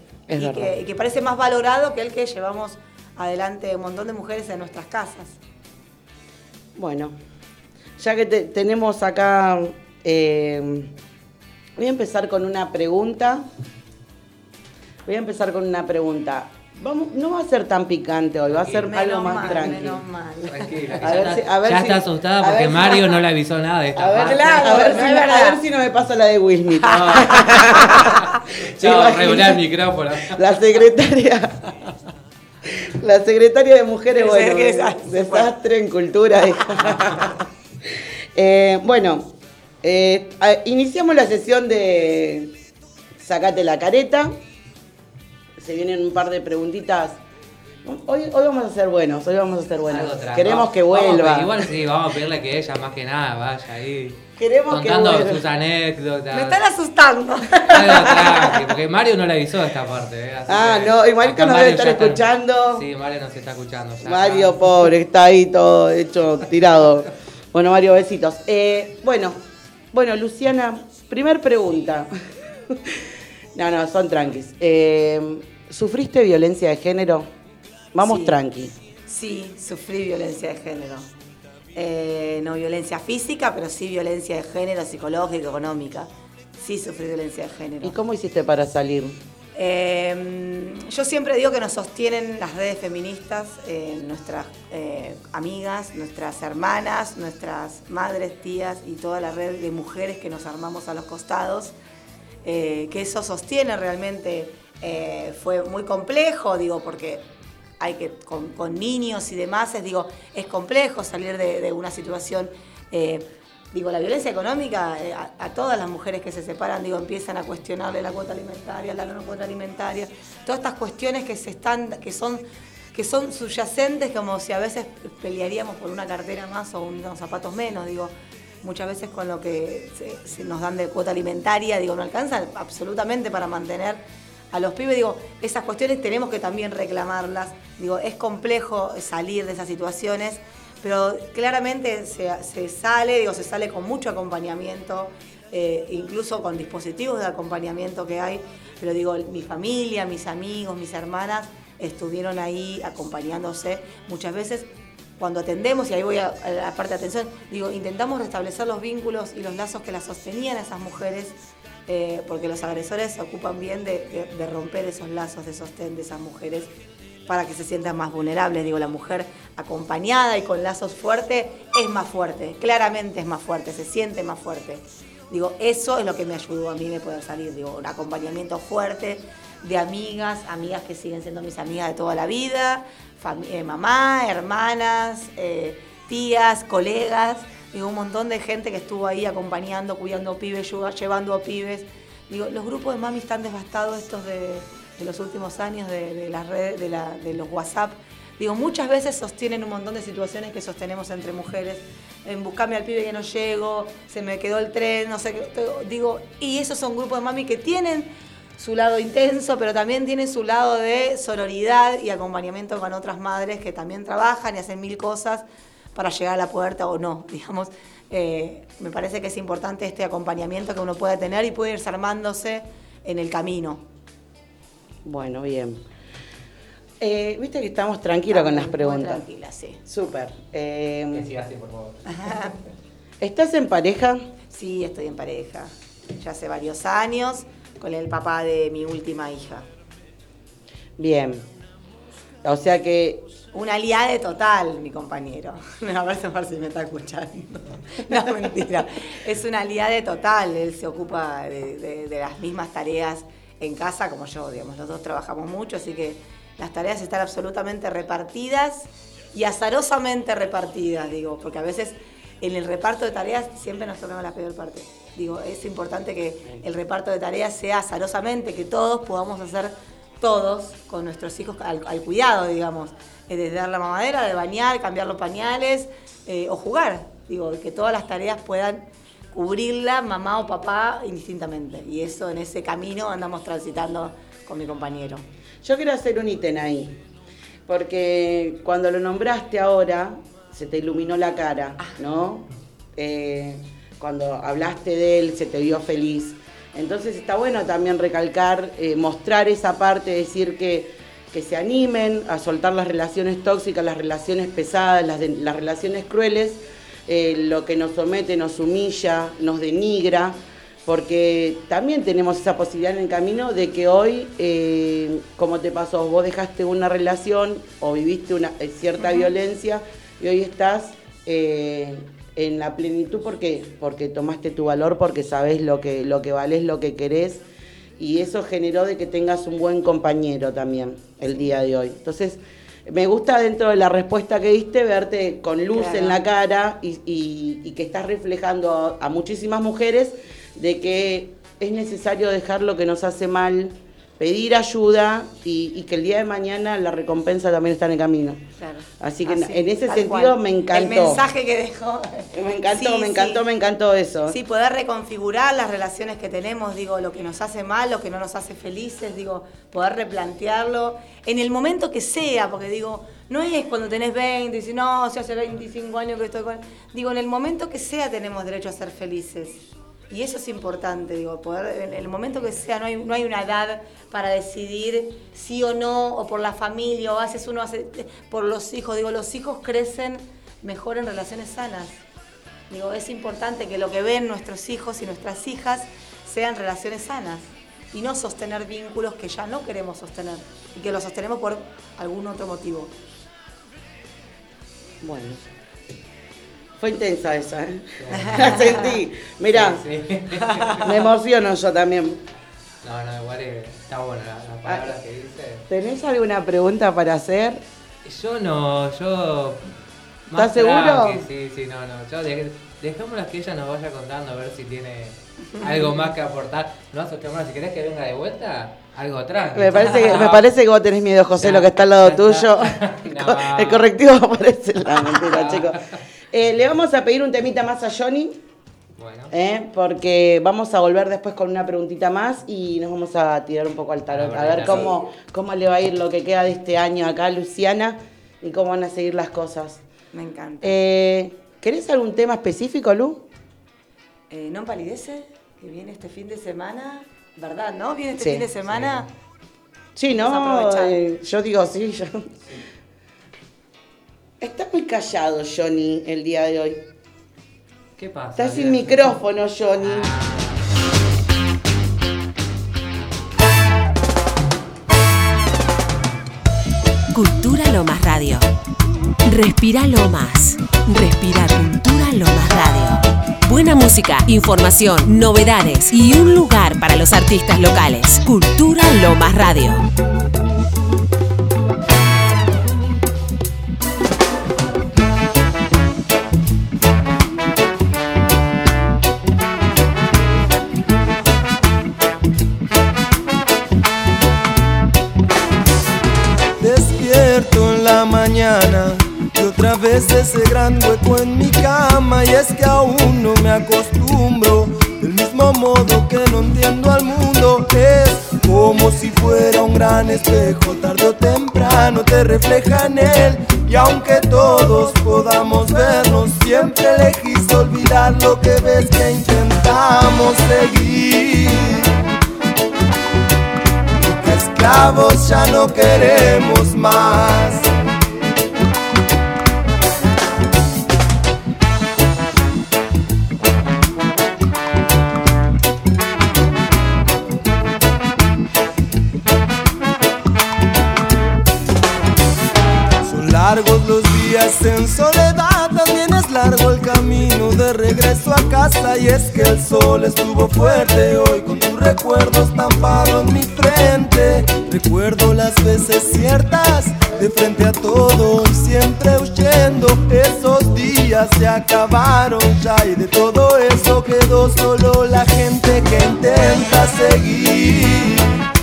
E: que, y que parece más valorado que el que llevamos adelante un montón de mujeres en nuestras casas.
C: Bueno, ya que te- tenemos acá, eh, voy a empezar con una pregunta. Voy a empezar con una pregunta. Vamos, no va a ser tan picante hoy, va a ser
E: Menos
C: algo más
E: mal,
C: tranquilo.
E: menos mal.
D: Tranquila,
C: A
D: ya,
C: ver
D: está,
C: si- a ver
D: ya
C: si-
D: está asustada porque
C: si-
D: Mario no le avisó nada de esta
C: A ver.
E: Claro,
C: a, ver
E: no
C: si, no- a
E: verdad.
C: ver si no me pasa la de Will Smith.
D: Chao,
C: Imagínate.
D: regular el micrófono.
C: La secretaria. La secretaria de Mujeres, bueno,
E: desastre.
C: desastre en cultura. Eh, bueno, eh, iniciamos la sesión de Sacate la careta. Se vienen un par de preguntitas. Hoy, hoy vamos a ser buenos, hoy vamos a ser buenos. Queremos que vuelva.
D: igual sí, vamos a pedirle que ella más que nada vaya ahí.
C: Queremos que
D: contando sus anécdotas.
E: Me están asustando.
D: Porque Mario no le avisó esta parte. ¿eh?
C: Ah, no, y Marito
D: acá
C: nos
D: Mario
C: debe estar
D: está-
C: escuchando.
D: Sí, Mario nos está escuchando. ya.
C: Mario, pobre, está ahí todo hecho, tirado. Bueno, Mario, besitos. Eh, bueno, bueno, Luciana, primer pregunta. No, no, son tranquis. Eh, ¿Sufriste violencia de género? Vamos
E: Sí.
C: tranqui.
E: Sí, sufrí violencia de género. Eh, no violencia física, pero sí violencia de género, psicológica, económica. Sí sufrí violencia de género.
C: ¿Y cómo hiciste para salir?
E: Eh, yo siempre digo que nos sostienen las redes feministas, eh, nuestras eh, amigas, nuestras hermanas, nuestras madres, tías y toda la red de mujeres que nos armamos a los costados. que eso sostiene realmente fue muy complejo, digo, porque hay que con, niños y demás, es, digo, es complejo salir de, una situación. eh, digo, la violencia económica, eh, a, todas las mujeres que se separan, digo, empiezan a cuestionarle la cuota alimentaria, la no cuota alimentaria, todas estas cuestiones que se están, que son, que son subyacentes, como si a veces pelearíamos por una cartera más o unos zapatos menos, digo, muchas veces con lo que se nos dan de cuota alimentaria, digo, no alcanza absolutamente para mantener a los pibes, digo, esas cuestiones tenemos que también reclamarlas, digo, es complejo salir de esas situaciones, pero claramente se, sale, digo, se sale con mucho acompañamiento, eh, incluso con dispositivos de acompañamiento que hay, pero digo, mi familia, mis amigos, mis hermanas estuvieron ahí acompañándose muchas veces. Cuando atendemos, y ahí voy a, a la parte de atención, digo, intentamos restablecer los vínculos y los lazos que las sostenían a esas mujeres, eh, porque los agresores se ocupan bien de, romper esos lazos de sostén de esas mujeres para que se sientan más vulnerables. Digo, la mujer acompañada y con lazos fuertes es más fuerte, claramente es más fuerte, se siente más fuerte. Digo, eso es lo que me ayudó a mí de poder salir, digo, un acompañamiento fuerte de amigas, amigas que siguen siendo mis amigas de toda la vida, eh, mamá, hermanas, eh, tías, colegas, digo, un montón de gente que estuvo ahí acompañando, cuidando pibes, llevando a pibes. Digo, los grupos de mami están devastados estos de, de los últimos años, de, de las redes, de, la- de los WhatsApp. Digo, muchas veces sostienen un montón de situaciones que sostenemos entre mujeres. En buscarme al pibe que no llego, se me quedó el tren, no sé qué. Digo, y esos son grupos de mami que tienen su lado intenso, pero también tienen su lado de sororidad y acompañamiento con otras madres que también trabajan y hacen mil cosas para llegar a la puerta o no. Digamos, eh, me parece que es importante este acompañamiento que uno puede tener y puede irse armándose en el camino.
C: Bueno, bien. Eh, Viste que estamos tranquilos con las preguntas.
E: Tranquila, sí.
C: Súper. Eh,
D: así, por favor.
C: ¿Estás en pareja?
E: Sí, estoy en pareja. Ya hace varios años con el papá de mi última hija.
C: Bien. O sea que
E: Un aliade total, mi compañero. Si- a ver si me está escuchando. No, mentira. Es un aliade total. Él se ocupa de, de- de las mismas tareas en casa como yo, digamos. Los dos trabajamos mucho, así que las tareas están absolutamente repartidas y azarosamente repartidas, digo, porque a veces en el reparto de tareas siempre nos tocamos la peor parte. Digo, es importante que el reparto de tareas sea azarosamente, que todos podamos hacer todos con nuestros hijos al, al cuidado, digamos, desde dar la mamadera, de bañar, cambiar los pañales eh, o jugar. Digo, que todas las tareas puedan cubrirla mamá o papá indistintamente. Y eso en ese camino andamos transitando con mi compañero.
C: Yo quiero hacer un ítem ahí, porque cuando lo nombraste ahora, se te iluminó la cara, ¿no? Eh, cuando hablaste de él, se te vio feliz. Entonces está bueno también recalcar, eh, mostrar esa parte, decir que, que se animen a soltar las relaciones tóxicas, las relaciones pesadas, las, de- las relaciones crueles, eh, lo que nos somete, nos humilla, nos denigra, porque también tenemos esa posibilidad en el camino de que hoy, eh, como te pasó, vos dejaste una relación o viviste una eh, cierta violencia y hoy estás eh, en la plenitud porque, porque tomaste tu valor, porque sabes lo que, lo que valés, lo que querés y eso generó de que tengas un buen compañero también el día de hoy. Entonces, me gusta dentro de la respuesta que diste verte con luz
E: Claro.
C: en la cara y, y- y que estás reflejando a, a muchísimas mujeres de que es necesario dejar lo que nos hace mal, pedir ayuda y, y que el día de mañana la recompensa también está en el camino.
E: Claro.
C: Así que en ese sentido
E: cual.
C: me encantó.
E: El mensaje que dejó.
C: Me encantó,
E: Sí,
C: me encantó,
E: sí.
C: me encantó eso.
E: Sí, poder reconfigurar las relaciones que tenemos, digo, lo que nos hace mal, lo que no nos hace felices, digo, poder replantearlo en el momento que sea, porque digo, no es cuando tenés 20 y si no, si hace 25 años que estoy con... Digo, en el momento que sea tenemos derecho a ser felices. Y eso es importante, digo, poder, en el momento que sea, no hay, no hay una edad para decidir sí o no, o por la familia, o haces uno hace, por los hijos. Digo, los hijos crecen mejor en relaciones sanas. Digo, es importante que lo que ven nuestros hijos y nuestras hijas sean relaciones sanas y no sostener vínculos que ya no queremos sostener y que los sostenemos por algún otro motivo.
C: Bueno. Fue intensa esa, ¿eh? La sentí. Mirá,
D: Sí, sí.
C: me emociono yo también.
D: No, no, igual eh, está buena la, la palabra que dice.
C: ¿Tenés alguna pregunta para hacer?
D: Yo no, yo.
C: ¿Estás seguro?
D: tranqui, Sí, sí, no, no. Yo de, dejémosla que ella nos vaya contando a ver si tiene algo más que aportar. No asustémonos, si querés que venga de vuelta, algo tranqui.
C: Me parece, que, me parece que vos tenés miedo, José, lo que está al lado tuyo.
D: No.
C: El correctivo aparece. La mentira, chicos. Eh, le vamos a pedir un temita más a Johnny,
D: Bueno,
C: eh, porque vamos a volver después con una preguntita más y nos vamos a tirar un poco al tarot. A ver cómo, cómo le va a ir lo que queda de este año acá a Luciana y cómo van a seguir las cosas.
E: Me encanta.
C: Eh, ¿Querés algún tema específico, Lu?
E: Eh, ¿No empalidece? Que viene este fin de semana, ¿verdad? ¿No? Viene este
C: Sí.
E: fin de semana.
C: Sí,
E: Vamos a
C: ¿no?
E: aprovechar.
C: Eh, yo digo sí, yo. Está muy callado Johnny el día de hoy.
D: ¿qué pasa?
C: Está sin micrófono, Johnny.
B: Cultura Lomas Radio. Respira Lomas. Respira Cultura Lomas Radio. Buena música, información, novedades y un lugar para los artistas locales. Cultura Lomas Radio.
G: Vez ese gran hueco en mi cama y es que aún no me acostumbro. Del mismo modo que no entiendo al mundo es como si fuera un gran espejo. Tarde o temprano te refleja en él y aunque todos podamos vernos siempre elegís olvidar lo que ves que intentamos seguir. Esclavos ya no queremos más. Días en soledad, también es largo el camino de regreso a casa y es que el sol estuvo fuerte hoy con tus recuerdos estampado en mi frente. Recuerdo las veces ciertas de frente a todo y siempre huyendo. Esos días se acabaron ya y de todo eso quedó solo la gente que intenta seguir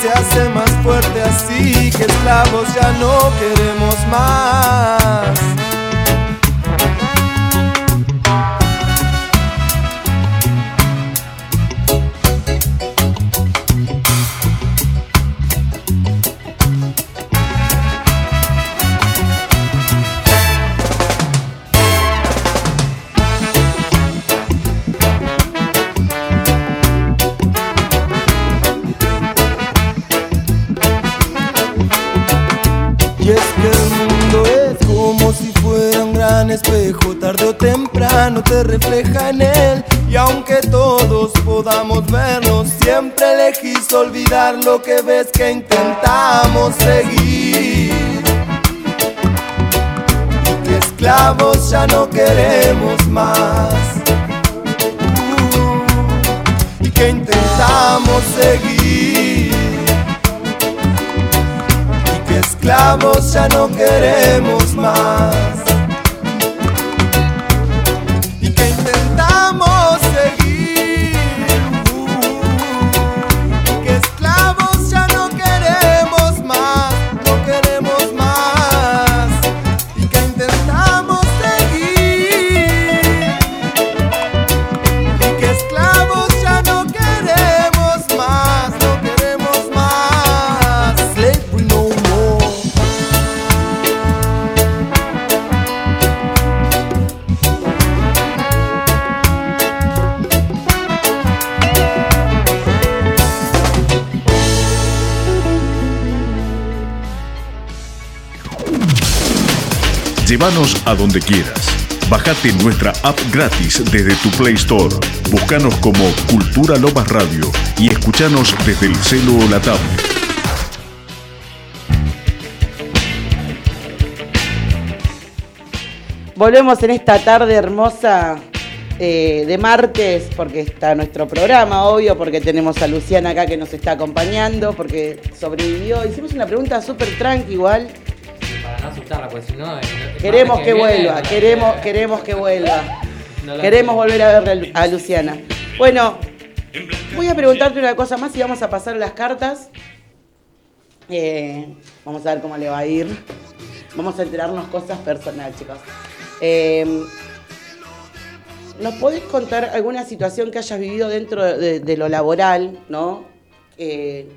G: se hace más fuerte así, que esclavos ya no queremos más. Espejo, tarde o temprano te refleja en él. Y aunque todos podamos vernos, siempre elegís olvidar lo que ves que intentamos seguir. Y que esclavos ya no queremos más. Uh, y que intentamos seguir y que esclavos ya no queremos más.
A: Llévanos a donde quieras. Bájate nuestra app gratis desde tu Play Store. Búscanos como Cultura Lomas Radio y escuchanos desde el celo o la tablet.
C: Volvemos en esta tarde hermosa eh, de martes, porque está nuestro programa, obvio, porque tenemos a Luciana acá que nos está acompañando, porque sobrevivió. Hicimos una pregunta súper tranqui igual.
D: No asustarla, pues si no. el
C: Queremos que
D: viene,
C: vuelva,
D: no-
C: queremos, queremos que vuelva.
D: no
C: Queremos volver a ver a Luciana. Bueno, voy a preguntarte una cosa más y vamos a pasar las cartas. Eh, vamos a ver cómo le va a ir. Vamos a enterarnos cosas personales, chicos. Eh, ¿Nos podés contar alguna situación que hayas vivido dentro de, de lo laboral, no? Eh,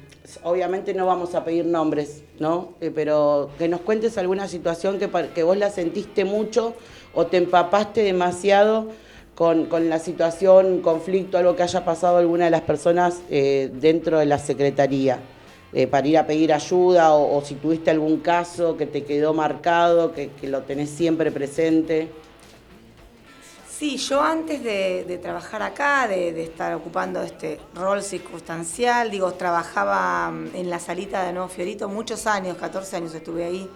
C: obviamente no vamos a pedir nombres, ¿no? Eh, pero que nos cuentes alguna situación que, que vos la sentiste mucho o te empapaste demasiado con, con la situación, conflicto, algo que haya pasado alguna de las personas eh, dentro de la secretaría. eh, para ir a pedir ayuda o, o si tuviste algún caso que te quedó marcado, que, que lo tenés siempre presente.
E: Sí, yo antes de, trabajar acá, de, estar ocupando este rol circunstancial, digo, trabajaba mm, en la salita de Nuevo Fiorito muchos años, 14 años estuve ahí.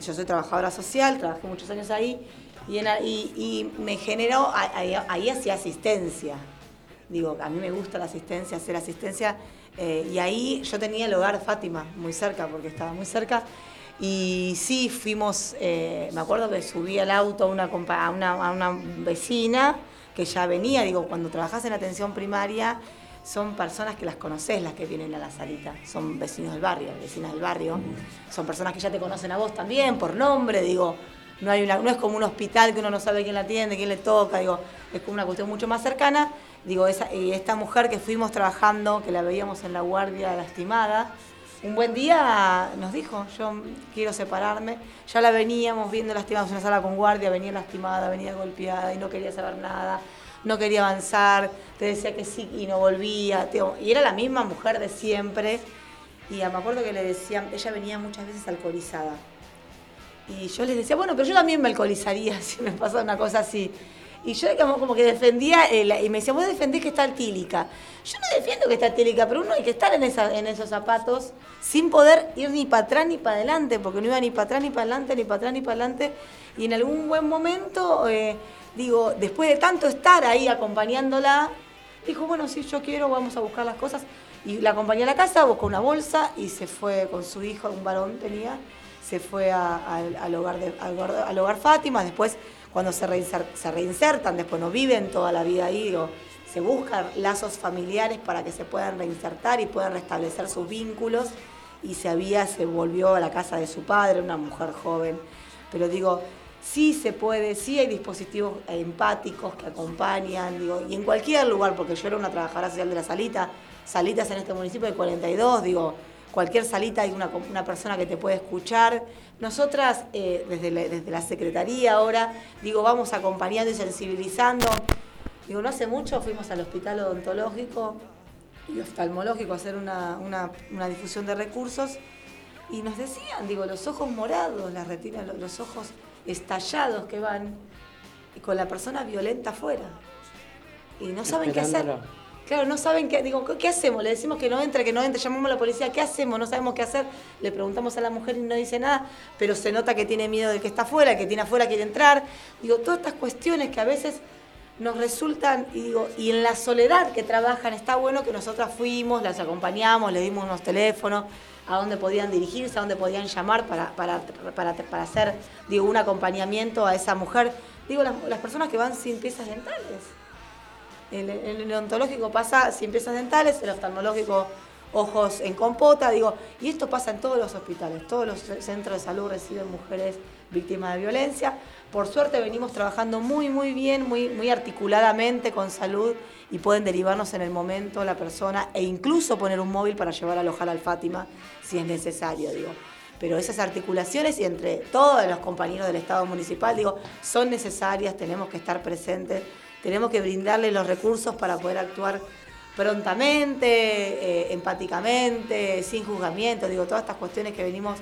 E: Yo soy trabajadora social, trabajé muchos años ahí y, me generó, ahí, ahí hacía asistencia. Digo, a mí me gusta la asistencia, hacer asistencia. eh, y ahí yo tenía el hogar Fátima, muy cerca, porque estaba muy cerca. Y sí, fuimos, eh, me acuerdo que subí al auto a una, a a una vecina que ya venía, digo, cuando trabajas en atención primaria, son personas que las conoces las que vienen a la salita, son vecinos del barrio, vecinas del barrio, son personas que ya te conocen a vos también por nombre, digo, no, hay una, no es como un hospital que uno no sabe quién la atiende, quién le toca, digo, es como una cuestión mucho más cercana. Digo, esa, y esta mujer que fuimos trabajando, que la veíamos en la guardia lastimada, un buen día nos dijo, yo quiero separarme. Ya la veníamos viendo lastimada, en una sala con guardia, venía lastimada, venía golpeada y no quería saber nada, no quería avanzar, te decía que sí y no volvía. y era la misma mujer de siempre. Y me acuerdo que le decían, ella venía muchas veces alcoholizada. Y yo les decía, bueno, pero yo también me alcoholizaría si me pasa una cosa así. Y yo como, como que defendía, el- y me decía, vos defendés que está altílica. Yo no defiendo que está altílica, pero uno hay que estar en, esos zapatos sin poder ir ni para atrás ni para adelante, porque no iba ni para atrás ni para adelante, ni para atrás ni para adelante. Y en algún buen momento, eh, digo, después de tanto estar ahí acompañándola, dijo, bueno, sí, yo quiero, vamos a buscar las cosas. Y la acompañé a la casa, buscó una bolsa y se fue con su hijo, un varón tenía, se fue a- al, al hogar de- al hogar Fátima, después cuando se, reinser- se reinsertan, después no viven toda la vida ahí, digo, se buscan lazos familiares para que se puedan reinsertar y puedan restablecer sus vínculos. Y se había, se volvió a la casa de su padre, una mujer joven. Pero digo, sí se puede, sí hay dispositivos empáticos que acompañan, digo, y en cualquier lugar, porque yo era una trabajadora social de la salita, salitas en este municipio de 42, digo, cualquier salita hay una, una persona que te puede escuchar. Nosotras, eh, desde, la, desde la Secretaría ahora, digo, vamos acompañando y sensibilizando. Digo, no hace mucho fuimos al hospital odontológico y oftalmológico a hacer una, una, una difusión de recursos y nos decían, digo, los ojos morados, las retinas, los, ojos estallados que van y con la persona violenta afuera. Y no saben qué hacer. Claro, no saben qué, digo, ¿qué hacemos? Le decimos que no entre, que no entre, llamamos a la policía, ¿qué hacemos? No sabemos qué hacer. Le preguntamos a la mujer y no dice nada, pero se nota que tiene miedo de que está afuera, que tiene afuera quiere entrar. Digo, todas estas cuestiones que a veces nos resultan, y digo, y en la soledad que trabajan, está bueno que nosotras fuimos, las acompañamos, le dimos unos teléfonos, a dónde podían dirigirse, a dónde podían llamar para, para, para, para hacer, digo, un acompañamiento a esa mujer. Digo, las personas que van sin piezas dentales. El odontológico pasa sin piezas dentales, el oftalmológico ojos en compota, digo, y esto pasa en todos los hospitales, todos los centros de salud reciben mujeres víctimas de violencia. Por suerte venimos trabajando muy, muy bien, muy, muy articuladamente con salud y pueden derivarnos en el momento la persona e incluso poner un móvil para llevar a alojar al Fátima si es necesario, digo. Pero esas articulaciones y entre todos los compañeros del Estado municipal, digo, son necesarias, tenemos que estar presentes, tenemos que brindarles los recursos para poder actuar prontamente, eh, empáticamente, sin juzgamiento, digo, todas estas cuestiones que venimos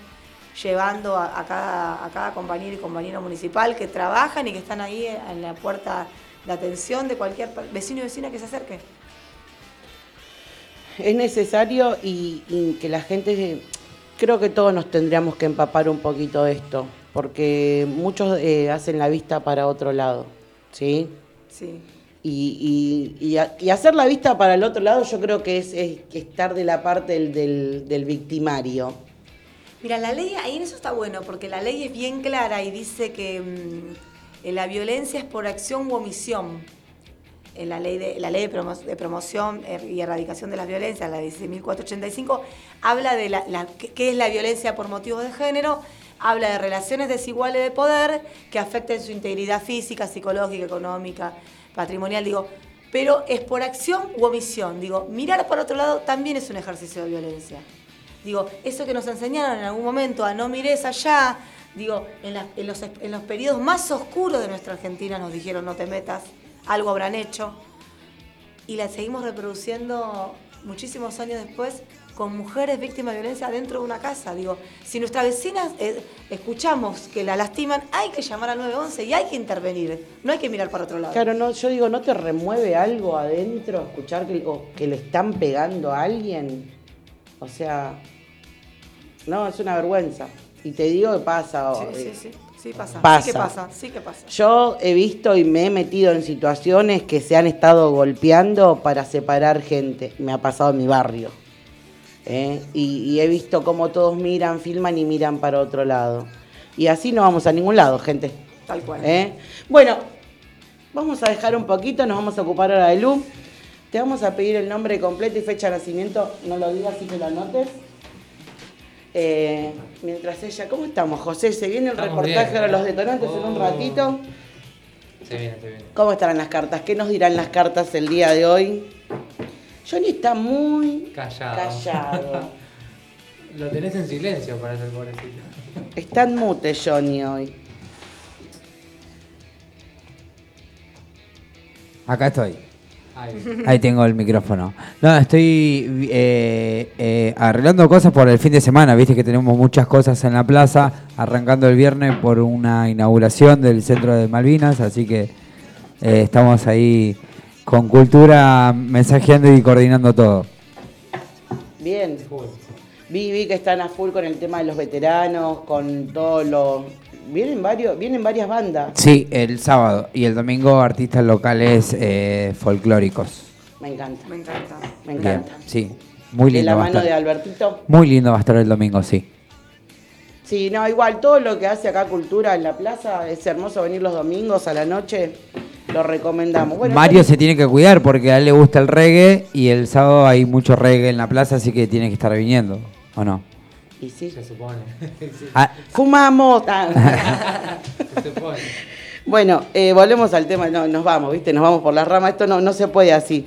E: llevando a, cada, compañero y compañero municipal que trabajan y que están ahí en la puerta de atención de cualquier vecino y vecina que se acerque.
C: Es necesario y, y que la gente, creo que todos nos tendríamos que empapar un poquito de esto, porque muchos eh, hacen la vista para otro lado, ¿sí?
E: Sí.
C: Y, y- y a- y hacer la vista para el otro lado yo creo que es, es estar de la parte del, del- del victimario.
E: Mira, la ley, ahí en eso está bueno, porque la ley es bien clara y dice que mm, la violencia es por acción u omisión. En la ley de, la ley de, promo- de promoción eh, y erradicación de las violencias, la 16.485, habla de la, la- qué es la violencia por motivos de género, habla de relaciones desiguales de poder que afecten su integridad física, psicológica, económica, patrimonial, digo, pero es por acción u omisión. Digo, mirar para otro lado también es un ejercicio de violencia. Digo, eso que nos enseñaron en algún momento a no mires allá, digo, en, en los, en los periodos más oscuros de nuestra Argentina nos dijeron no te metas, algo habrán hecho. Y la seguimos reproduciendo muchísimos años después con mujeres víctimas de violencia dentro de una casa. Digo, si nuestras vecinas eh, escuchamos que la lastiman, hay que llamar al 911 y hay que intervenir. No hay que mirar para otro lado.
C: Claro, no, yo digo, ¿no te remueve algo adentro escuchar que, o que le están pegando a alguien? O sea, no, es una vergüenza. Y te digo que pasa.
E: Sí,
C: o-
E: sí,
C: eh,
E: sí. Sí pasa.
C: Pasa.
E: Sí que pasa. Sí que pasa.
C: Yo he visto y me he metido en situaciones que se han estado golpeando para separar gente. Me ha pasado en mi barrio. ¿Eh? Y, y he visto cómo todos miran, filman y miran para otro lado. Y así no vamos a ningún lado, gente.
E: Tal cual.
C: ¿eh? Bueno, vamos a dejar un poquito, nos vamos a ocupar ahora de Lu. Te vamos a pedir el nombre completo y fecha de nacimiento. No lo digas, así que lo anotes. Eh, mientras ella, ¿cómo estamos, José? Se viene el
D: Estamos
C: reportaje
D: bien.
C: de los detonantes en un
D: Oh.
C: ratito.
D: Se viene, se viene.
C: ¿Cómo estarán las cartas? ¿Qué nos dirán las cartas el día de hoy? Johnny está muy
D: Callado.
C: callado.
D: Lo tenés en silencio para el pobrecito.
C: Está en mute Johnny hoy.
H: Acá estoy.
D: Ahí.
H: Ahí tengo el micrófono. No, estoy eh, eh, arreglando cosas por el fin de semana. Viste que tenemos muchas cosas en la plaza. Arrancando el viernes por una inauguración del centro de Malvinas. Así que eh, estamos ahí con cultura mensajeando y coordinando todo.
C: Bien. Vi, vi que están a full con el tema de los veteranos, con todos los... Vienen, varios, vienen varias bandas.
H: Sí, el sábado y el domingo artistas locales eh, folclóricos.
C: Me encanta.
E: Me encanta.
C: Me
H: Bien,
C: encanta.
H: sí, muy
C: De
H: lindo.
C: la
H: va a
C: mano
H: estar.
C: de Albertito.
H: Muy lindo va a estar el domingo, sí.
C: Sí, no, igual todo lo que hace acá Cultura en la plaza, es hermoso venir los domingos a la noche lo recomendamos. Bueno,
H: Mario se tiene que cuidar porque a él le gusta el reggae y el sábado hay mucho reggae en la plaza, así que tiene que estar viniendo, ¿o no?
C: Y sí.
D: Se supone. Sí,
H: Ah,
C: Fumamos. Ah.
D: se supone.
C: bueno, eh, volvemos al tema. No, nos vamos, ¿viste? Nos vamos por las ramas. Esto no, no se puede así.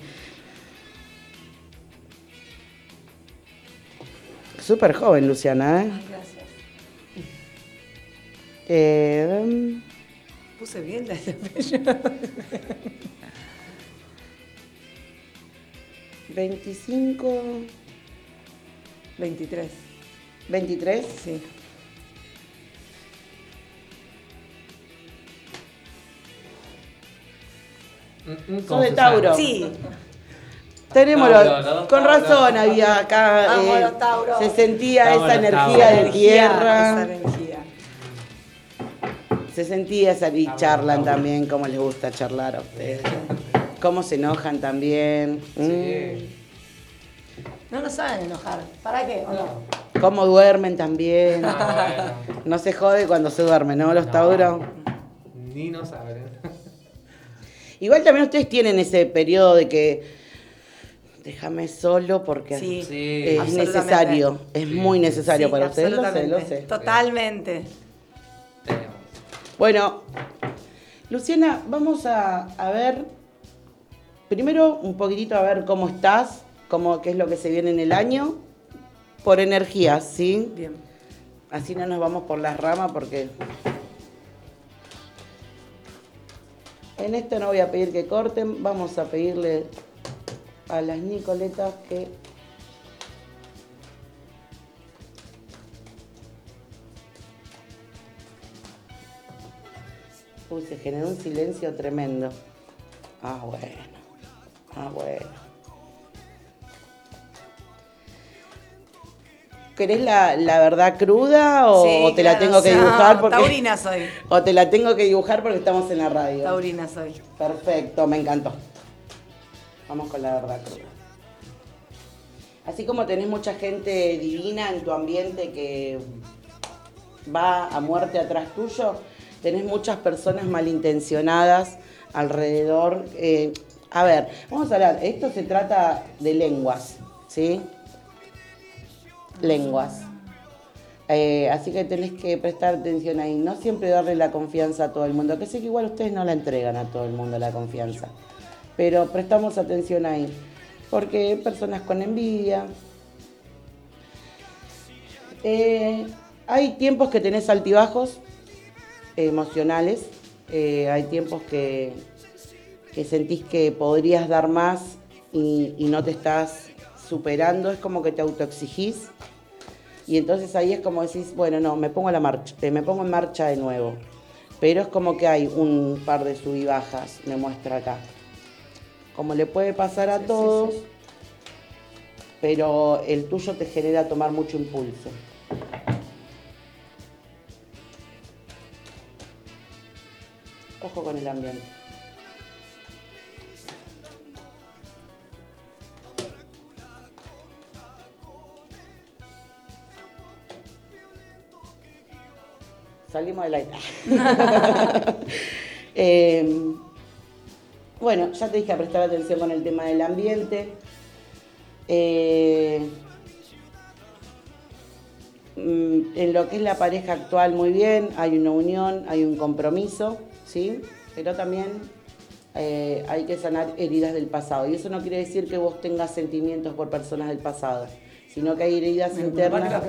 C: Súper joven, Luciana, ¿eh?
E: Gracias.
C: Eh,
E: Puse bien la
C: ¿25?
E: 23.
C: ¿23?
E: Sí.
D: Mm, mm,
C: Sos
D: como
C: de. Tauro.
E: Sí.
C: Tenemos
D: Tauro,
C: los-
D: los
C: con
D: Tauros.
C: razón había acá,
E: Vamos,
C: eh, se sentía
D: Vamos,
C: esa energía de tierra,
E: Esa energía.
C: Se sentía esa y charlan también, cómo les gusta charlar a ustedes, cómo se enojan también,
D: Sí.
C: Mm,
E: No nos saben enojar. ¿Para qué? ¿O no?
D: No.
C: cómo duermen también,
D: Ah, bueno.
C: no se jode cuando se duermen, ¿no? Los
D: No.
C: Tauros.
D: Ni no saben.
C: Igual también ustedes tienen ese periodo de que déjame solo porque
E: Sí,
C: es necesario, es
D: Sí.
C: muy necesario
E: Sí,
C: para ustedes, lo sé, lo
E: absolutamente.
C: sé.
E: Totalmente.
C: Bueno, Luciana, vamos a, a ver, primero un poquitito a ver cómo estás, cómo, qué es lo que se viene en el año, por energías, ¿sí?
E: Bien.
C: Así no nos vamos por las ramas porque... En esto no voy a pedir que corten, vamos a pedirle a las Nicoletas que... Uy, se generó un silencio tremendo. Ah, bueno. Ah, bueno. ¿Querés la, la verdad cruda o,
E: Sí,
C: o te la tengo que dibujar? Porque,
E: Taurina soy.
C: O te la tengo que dibujar porque estamos en la radio.
E: Taurina soy.
C: Perfecto, me encantó. Vamos con la verdad cruda. Así como tenés mucha gente divina en tu ambiente que va a muerte atrás tuyo, tenés muchas personas malintencionadas alrededor. Eh, a ver, vamos a hablar, esto se trata de lenguas, ¿sí? Lenguas. Eh, así que tenés que prestar atención ahí. No siempre darle la confianza a todo el mundo, que sé que igual ustedes no la entregan a todo el mundo la confianza. Pero prestamos atención ahí. Porque hay personas con envidia. Eh, hay tiempos que tenés altibajos emocionales. Eh, hay tiempos que, que sentís que podrías dar más y, y no te estás superando. Es como que te autoexigís. Y entonces ahí es como decís, bueno, no, me pongo la marcha, eh, me pongo en marcha de nuevo. Pero es como que hay un par de sub y bajas, me muestra acá. Como le puede pasar a todos, pero el tuyo te genera tomar mucho impulso. Ojo con el ambiente. Salimos del aire. Eh, bueno, ya te dije a prestar atención con el tema del ambiente. Eh, mm, en lo que es la pareja actual, muy bien, hay una unión, hay un compromiso, ¿sí? Pero también eh, hay que sanar heridas del pasado. Y eso no quiere decir que vos tengas sentimientos por personas del pasado, sino que hay heridas internas.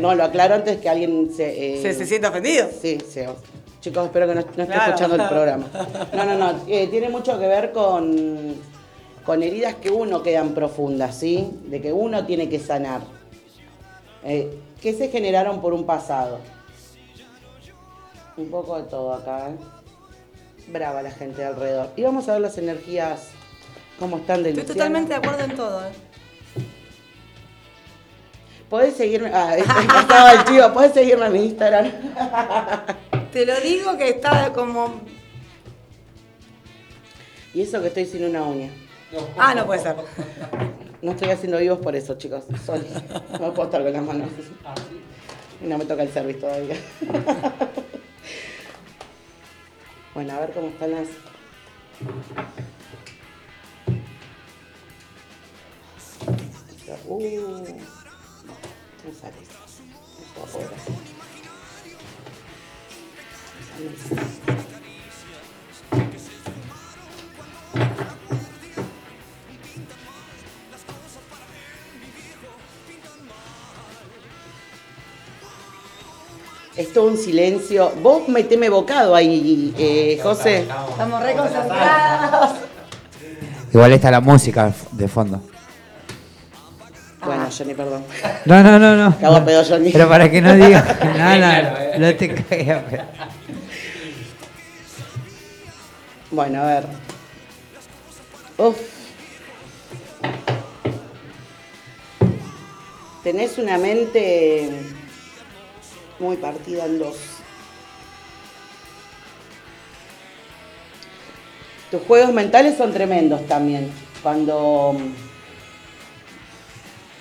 C: No, lo aclaro antes que alguien se... eh,
E: ¿Se, se siente ofendido?
C: Sí, sí. Chicos, espero que no, no esté
E: Claro.
C: escuchando el programa. No, no, no. eh, tiene mucho que ver con, con heridas que uno quedan profundas, ¿sí? De que uno tiene que sanar. Eh, que se generaron por un pasado. Un poco de todo acá, ¿eh? Brava la gente de alrededor. Y vamos a ver las energías, cómo están de
E: Estoy totalmente de acuerdo en todo. ¿eh?
C: Podés seguirme. Ah, estaba el chivo. Podés seguirme en mi Instagram.
E: Te lo digo que está como.
C: Y eso que estoy sin una uña.
E: Ah, no puede ser.
C: No estoy haciendo vivos por eso, chicos. Sorry. No puedo estar con las manos. Y no me toca el service todavía. Bueno, a ver cómo están las Uh, no sale. No puedo Es todo un silencio. Vos meteme bocado ahí, eh, José.
E: Estamos reconcentrados.
H: Igual está la música de fondo.
C: Bueno, Johnny, perdón.
H: No, no, no, no.
C: Cago pedo, Johnny.
H: Pero para que no digas nada, no te caigas.
C: Bueno, a ver. Uf. Tenés una mente muy partida en dos. Tus juegos mentales son tremendos también. Cuando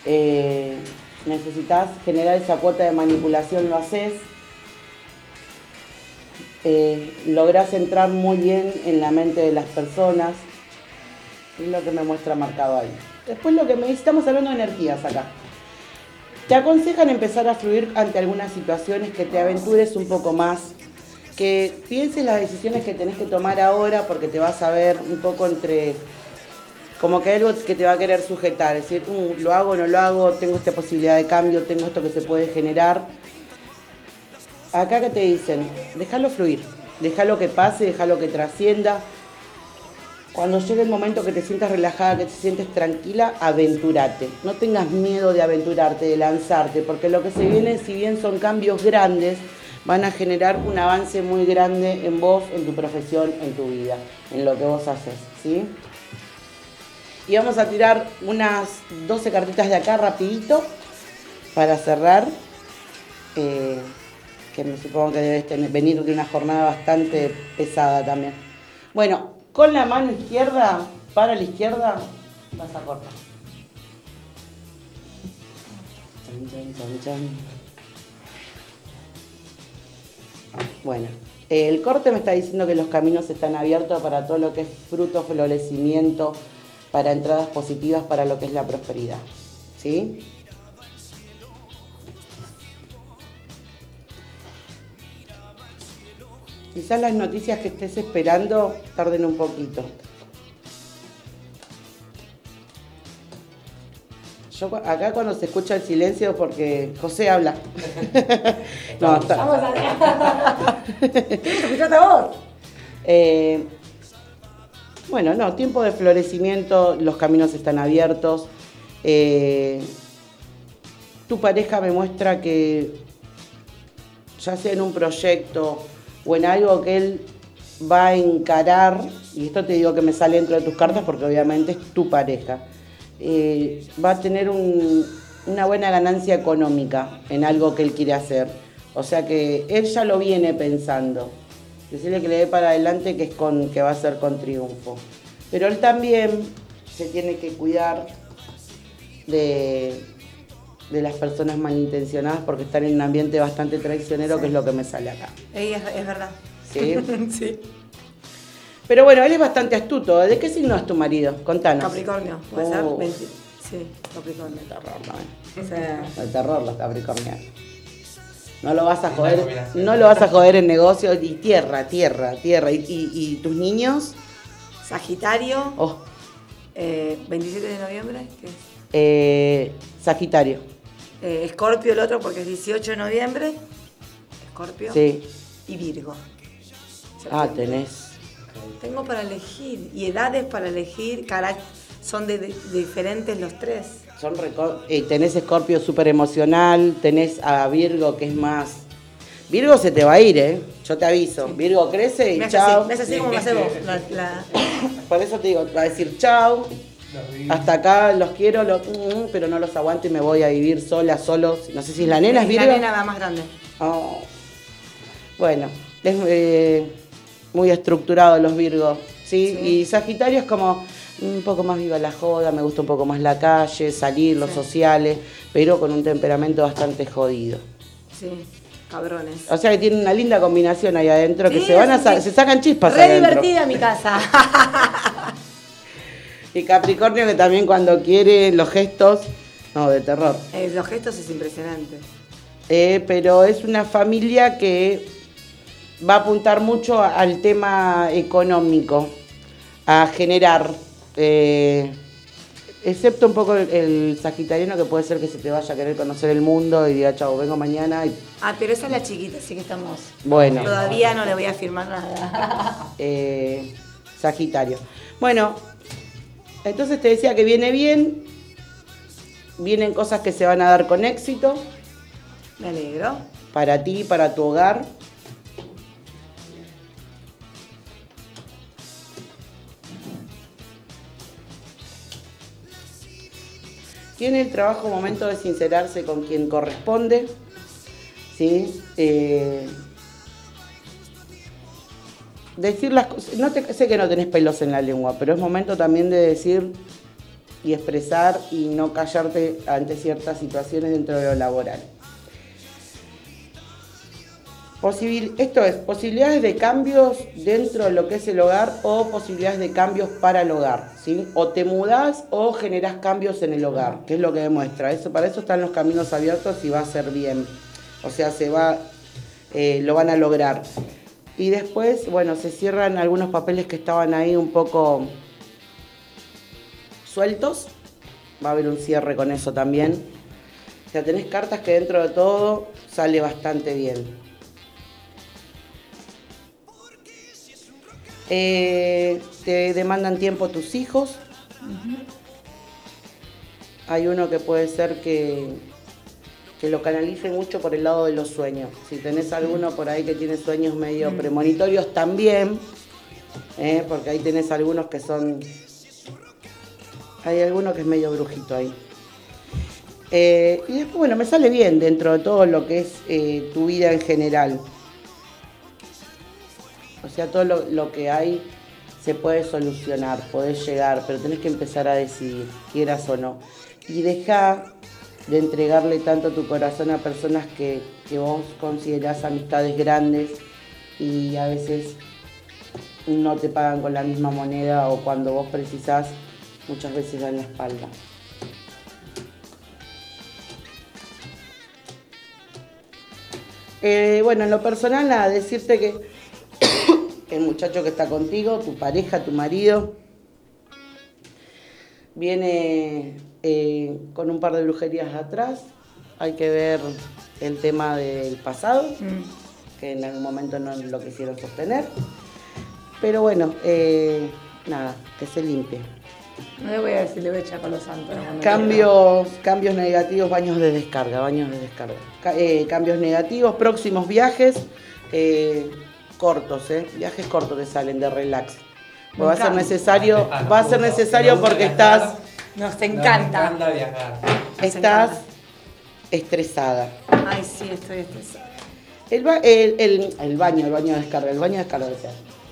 C: eh, necesitas generar esa cuota de manipulación, lo haces. Eh, lográs entrar muy bien en la mente de las personas. Es lo que me muestra marcado ahí. Después lo que me estamos hablando de energías acá. Te aconsejan empezar a fluir ante algunas situaciones, que te aventures un poco más, que pienses las decisiones que tenés que tomar ahora porque te vas a ver un poco entre como que algo que te va a querer sujetar, es decir, "Uh, lo hago, no lo hago, tengo esta posibilidad de cambio, tengo esto que se puede generar. Acá que te dicen, déjalo fluir, déjalo que pase, déjalo que trascienda. Cuando llegue el momento que te sientas relajada, que te sientes tranquila, aventúrate. No tengas miedo de aventurarte, de lanzarte, porque lo que se viene, si bien son cambios grandes, van a generar un avance muy grande en vos, en tu profesión, en tu vida, en lo que vos haces, ¿sí? Y vamos a tirar unas 12 cartitas de acá rapidito para cerrar. eh, que me supongo que debes venir de una jornada bastante pesada también. Bueno, con la mano izquierda, para la izquierda, vas a cortar. Bueno, el corte me está diciendo que los caminos están abiertos para todo lo que es fruto, florecimiento, para entradas positivas, para lo que es la prosperidad. ¿Sí? Quizás las noticias que estés esperando tarden un poquito. Yo acá cuando se escucha el silencio porque José habla. no, está-
E: Vamos a escucharte a vos.
C: Eh, bueno, no, tiempo de florecimiento, los caminos están abiertos. Eh, tu pareja me muestra que ya sea en un proyecto o en algo que él va a encarar, y esto te digo que me sale dentro de tus cartas porque obviamente es tu pareja, eh, va a tener un- una buena ganancia económica en algo que él quiere hacer. O sea que él ya lo viene pensando. Decirle que le dé para adelante que, es con, que va a ser con triunfo. Pero él también se tiene que cuidar de, de las personas malintencionadas porque están en un ambiente bastante traicionero, que es lo que me sale acá.
E: Ey, es, es verdad.
C: ¿sí?
E: sí.
C: Pero bueno, él es bastante astuto. ¿De qué signo es tu marido? Contanos.
E: Capricornio, puede ser. 20. Sí, Capricornio.
C: Terror, ¿no?
E: O sea,
C: El terror, los capricornianos. No lo vas a joder, no lo vas a joder en negocio y tierra, tierra, tierra. ¿Y, y- y tus niños?
E: Sagitario,
C: Oh,
E: eh, 27 de noviembre, es
C: eh, Sagitario.
E: Eh, Escorpio el otro porque es 18 de noviembre. Escorpio.
C: Sí.
E: Y Virgo.
C: Ah, tenés.
E: Tengo para elegir. Y edades para elegir. Son de, de- diferentes los tres.
C: Son eh, tenés Escorpio súper emocional, tenés a Virgo que es más. Virgo se te va a ir, ¿eh? Yo te aviso. Virgo crece y
E: Me hace
C: chao.
E: así, me hace así como me hace vos. La, la-
C: Por eso te digo, va a decir chao. Hasta acá los quiero, los- mm, pero no los aguanto y me voy a vivir sola, solo. No sé si es la nena es
E: la
C: Virgo.
E: nena va más grande.
C: Oh. Bueno, es eh, muy estructurado los Virgos, ¿sí? Y Sagitario es como un poco más viva la joda, me gusta un poco más la calle, salir, los sociales, pero con un temperamento bastante jodido.
E: Sí. Cabrones.
C: O sea que tienen una linda combinación ahí adentro, que se van a sa-
E: sí.
C: se sacan chispas
E: Re
C: adentro.
E: divertida mi casa.
C: Y Capricornio que también cuando quiere los gestos, no, de terror.
E: Eh, los gestos es impresionante.
C: Eh, pero es una familia que va a apuntar mucho al tema económico, a generar, eh, excepto un poco el, el sagitariano que puede ser que se te vaya a querer conocer el mundo y diga, chao, vengo mañana y
E: Ah, pero esa es la chiquita, así que estamos.
C: bueno.
E: Todavía no le voy a firmar nada.
C: eh, Sagitario. Bueno, entonces te decía que viene bien, vienen cosas que se van a dar con éxito
E: Me alegro.
C: para ti, para tu hogar. Tiene el trabajo momento de sincerarse con quien corresponde. ¿sí? Eh, decir las cosas. No te, sé que no tenés pelos en la lengua, pero es momento también de decir y expresar y no callarte ante ciertas situaciones dentro de lo laboral. Posibil- esto es, posibilidades de cambios dentro de lo que es el hogar o posibilidades de cambios para el hogar, ¿sí? O te mudás o generás cambios en el hogar, que es lo que demuestra. Eso, para eso están los caminos abiertos y va a ser bien. O sea, se va, eh, lo van a lograr. Y después, bueno, se cierran algunos papeles que estaban ahí un poco sueltos. Va a haber un cierre con eso también. O sea, tenés cartas que dentro de todo sale bastante bien. Eh, te demandan tiempo tus hijos. Hay uno que puede ser que, que lo canalice mucho por el lado de los sueños. Si tenés alguno por ahí que tiene sueños medio premonitorios también, eh, porque ahí tenés algunos que son... Hay alguno que es medio brujito ahí. Eh, y después, bueno, me sale bien dentro de todo lo que es eh, tu vida en general. O sea, todo lo, lo que hay se puede solucionar, podés llegar, pero tenés que empezar a decidir, quieras o no. Y deja de entregarle tanto tu corazón a personas que, que vos considerás amistades grandes y a veces no te pagan con la misma moneda o cuando vos precisás, muchas veces dan la espalda. Eh, bueno, en lo personal, nada, decirte que el muchacho que está contigo, tu pareja, tu marido, viene eh, con un par de brujerías atrás. Hay que ver el tema del pasado, que en algún momento no lo quisieron sostener. Pero bueno, eh, nada, que se limpie.
E: No le voy a decir, le voy a echar con los santos.
C: Cambios, cambios negativos, baños de descarga, baños de descarga. Ca- eh, cambios negativos, próximos viajes eh, cortos, eh, viajes cortos que salen de relax. Va a ser necesario, va a ser necesario porque estás,
E: Nos encanta.
D: encanta viajar.
E: Nos
C: estás
E: encanta.
C: estresada.
E: Ay, sí, estoy estresada.
C: El, ba- el- el- el baño, el baño de descarga, el baño de descarga. o sea,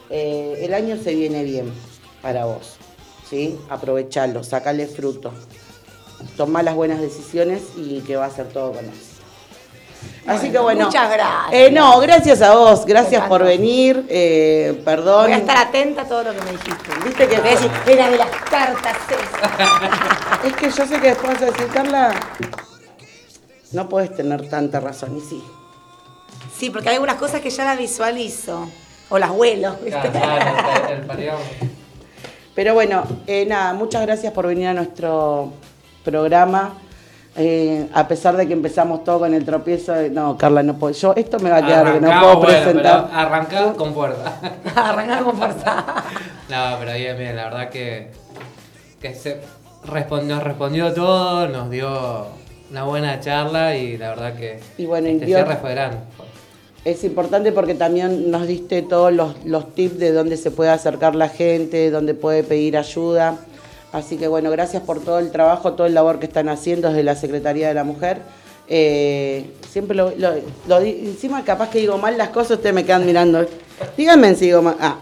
C: eh, el año se viene bien para vos, ¿sí? Aprovechalo, sacale fruto. Tomá las buenas decisiones y que va a ser todo con éxito. Así
E: Bueno,
C: que bueno.
E: muchas gracias.
C: Eh, no, gracias a vos, gracias por venir. eh, perdón.
E: Voy a estar atenta a todo lo que me dijiste.
C: Viste que-
E: Voy a decir, era de las cartas esas.
C: Es que yo sé que después vas a decir, Carla, no puedes tener tanta razón. Y sí.
E: Sí, porque hay algunas cosas que ya las visualizo. O las vuelo.
C: Pero bueno, eh, nada, muchas gracias por venir a nuestro programa. Eh, a pesar de que empezamos todo con el tropiezo, de- no, Carla, no puedo. Yo, esto me va a quedar que no puedo
D: bueno,
C: presentar.
D: arrancá con fuerza.
E: Arrancar con fuerza.
D: No, pero bien, bien, la verdad que, que se nos respondió todo, nos dio una buena charla y la verdad que
C: Y bueno,
D: este
C: dio-
D: cierre fue grande.
C: Es importante porque también nos diste todos los, los tips de dónde se puede acercar la gente, dónde puede pedir ayuda. Así que bueno, gracias por todo el trabajo, todo el labor que están haciendo desde la Secretaría de la Mujer. Eh, siempre lo, lo- encima capaz que digo mal las cosas, ustedes me quedan mirando. Díganme si digo mal. Ah,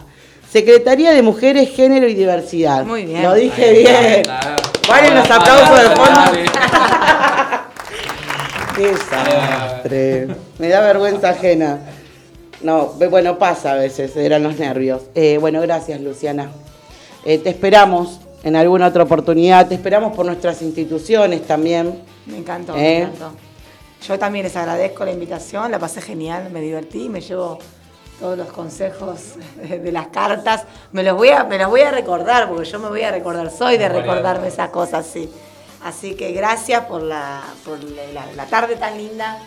C: Secretaría de Mujeres, Género y Diversidad.
E: Muy bien.
C: Lo dije bien.
D: claro.
C: Valen los aplausos de fondo. Qué desastre. Me da vergüenza ajena. No, bueno, pasa a veces, eran los nervios. Eh, bueno, gracias, Luciana. Eh, te esperamos en alguna otra oportunidad, te esperamos por nuestras instituciones también.
E: Me encantó,
C: ¿Eh?
E: me encantó. Yo también les agradezco la invitación, la pasé genial, me divertí, me llevo todos los consejos de las cartas. Me los voy a, me los voy a recordar, porque yo me voy a recordar, soy de recordarme esas cosas, sí. Así que gracias por la, por la, la tarde tan linda.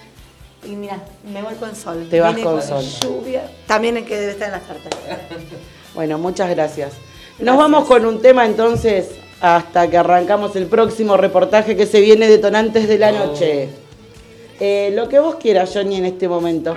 E: Y mira, me voy con sol.
C: Te vas
E: Vine
C: con sol.
E: Lluvia. También el que debe estar en las cartas.
C: Bueno, muchas gracias. Nos vamos con un tema entonces hasta que arrancamos el próximo reportaje que se viene detonantes de la noche. Eh, lo que vos quieras, Johnny, en este momento.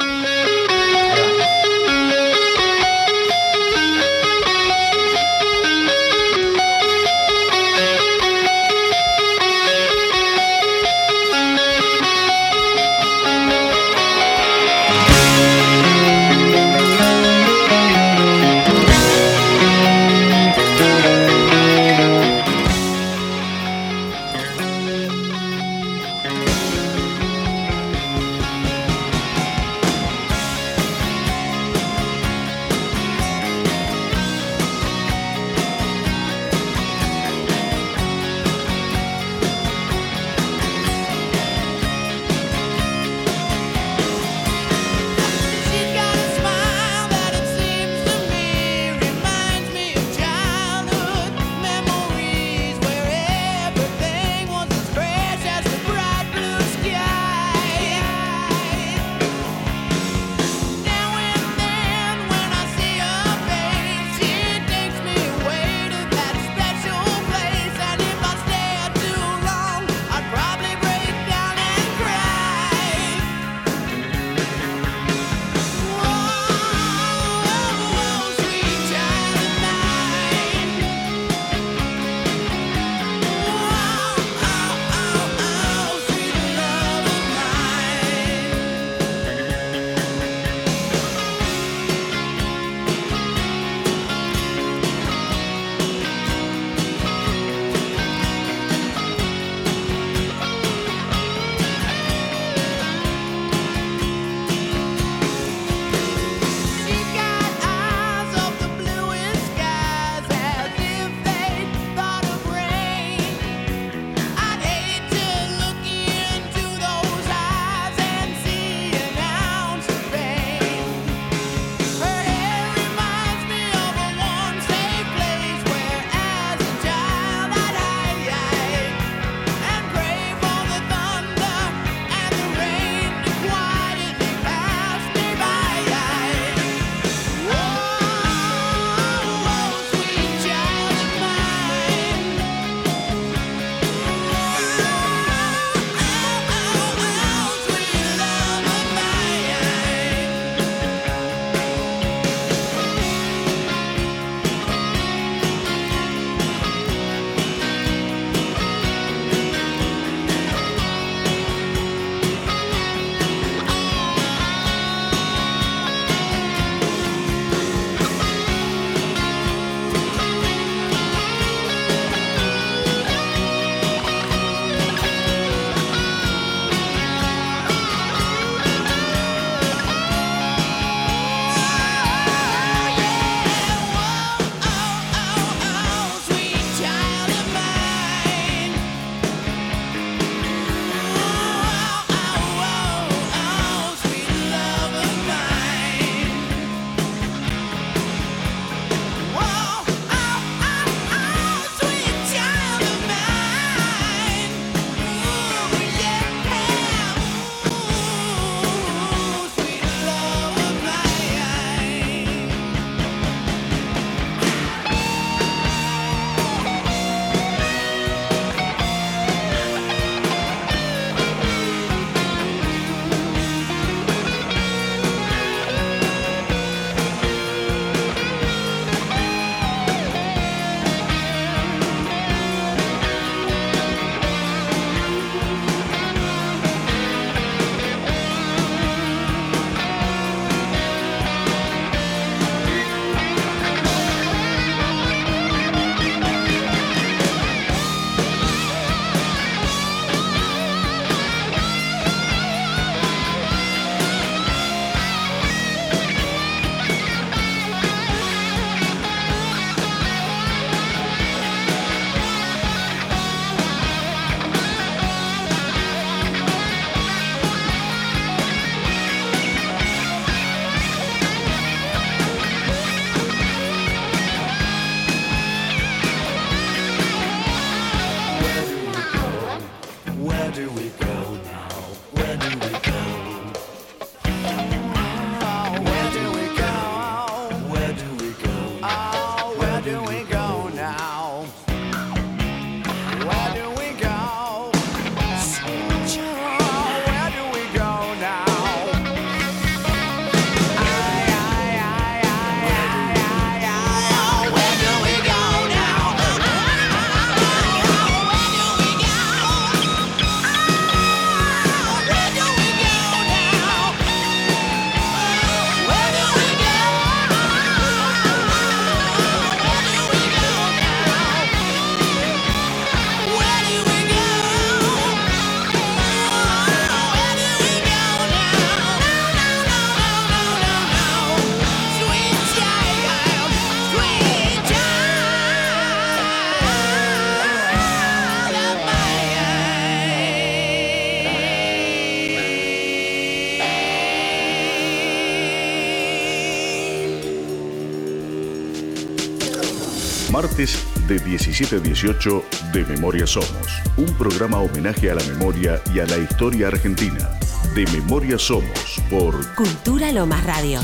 A: Martes de 17 a 18 de Memoria Somos. Un programa homenaje a la memoria y a la historia argentina. De Memoria Somos por
B: Cultura Lomas Radio.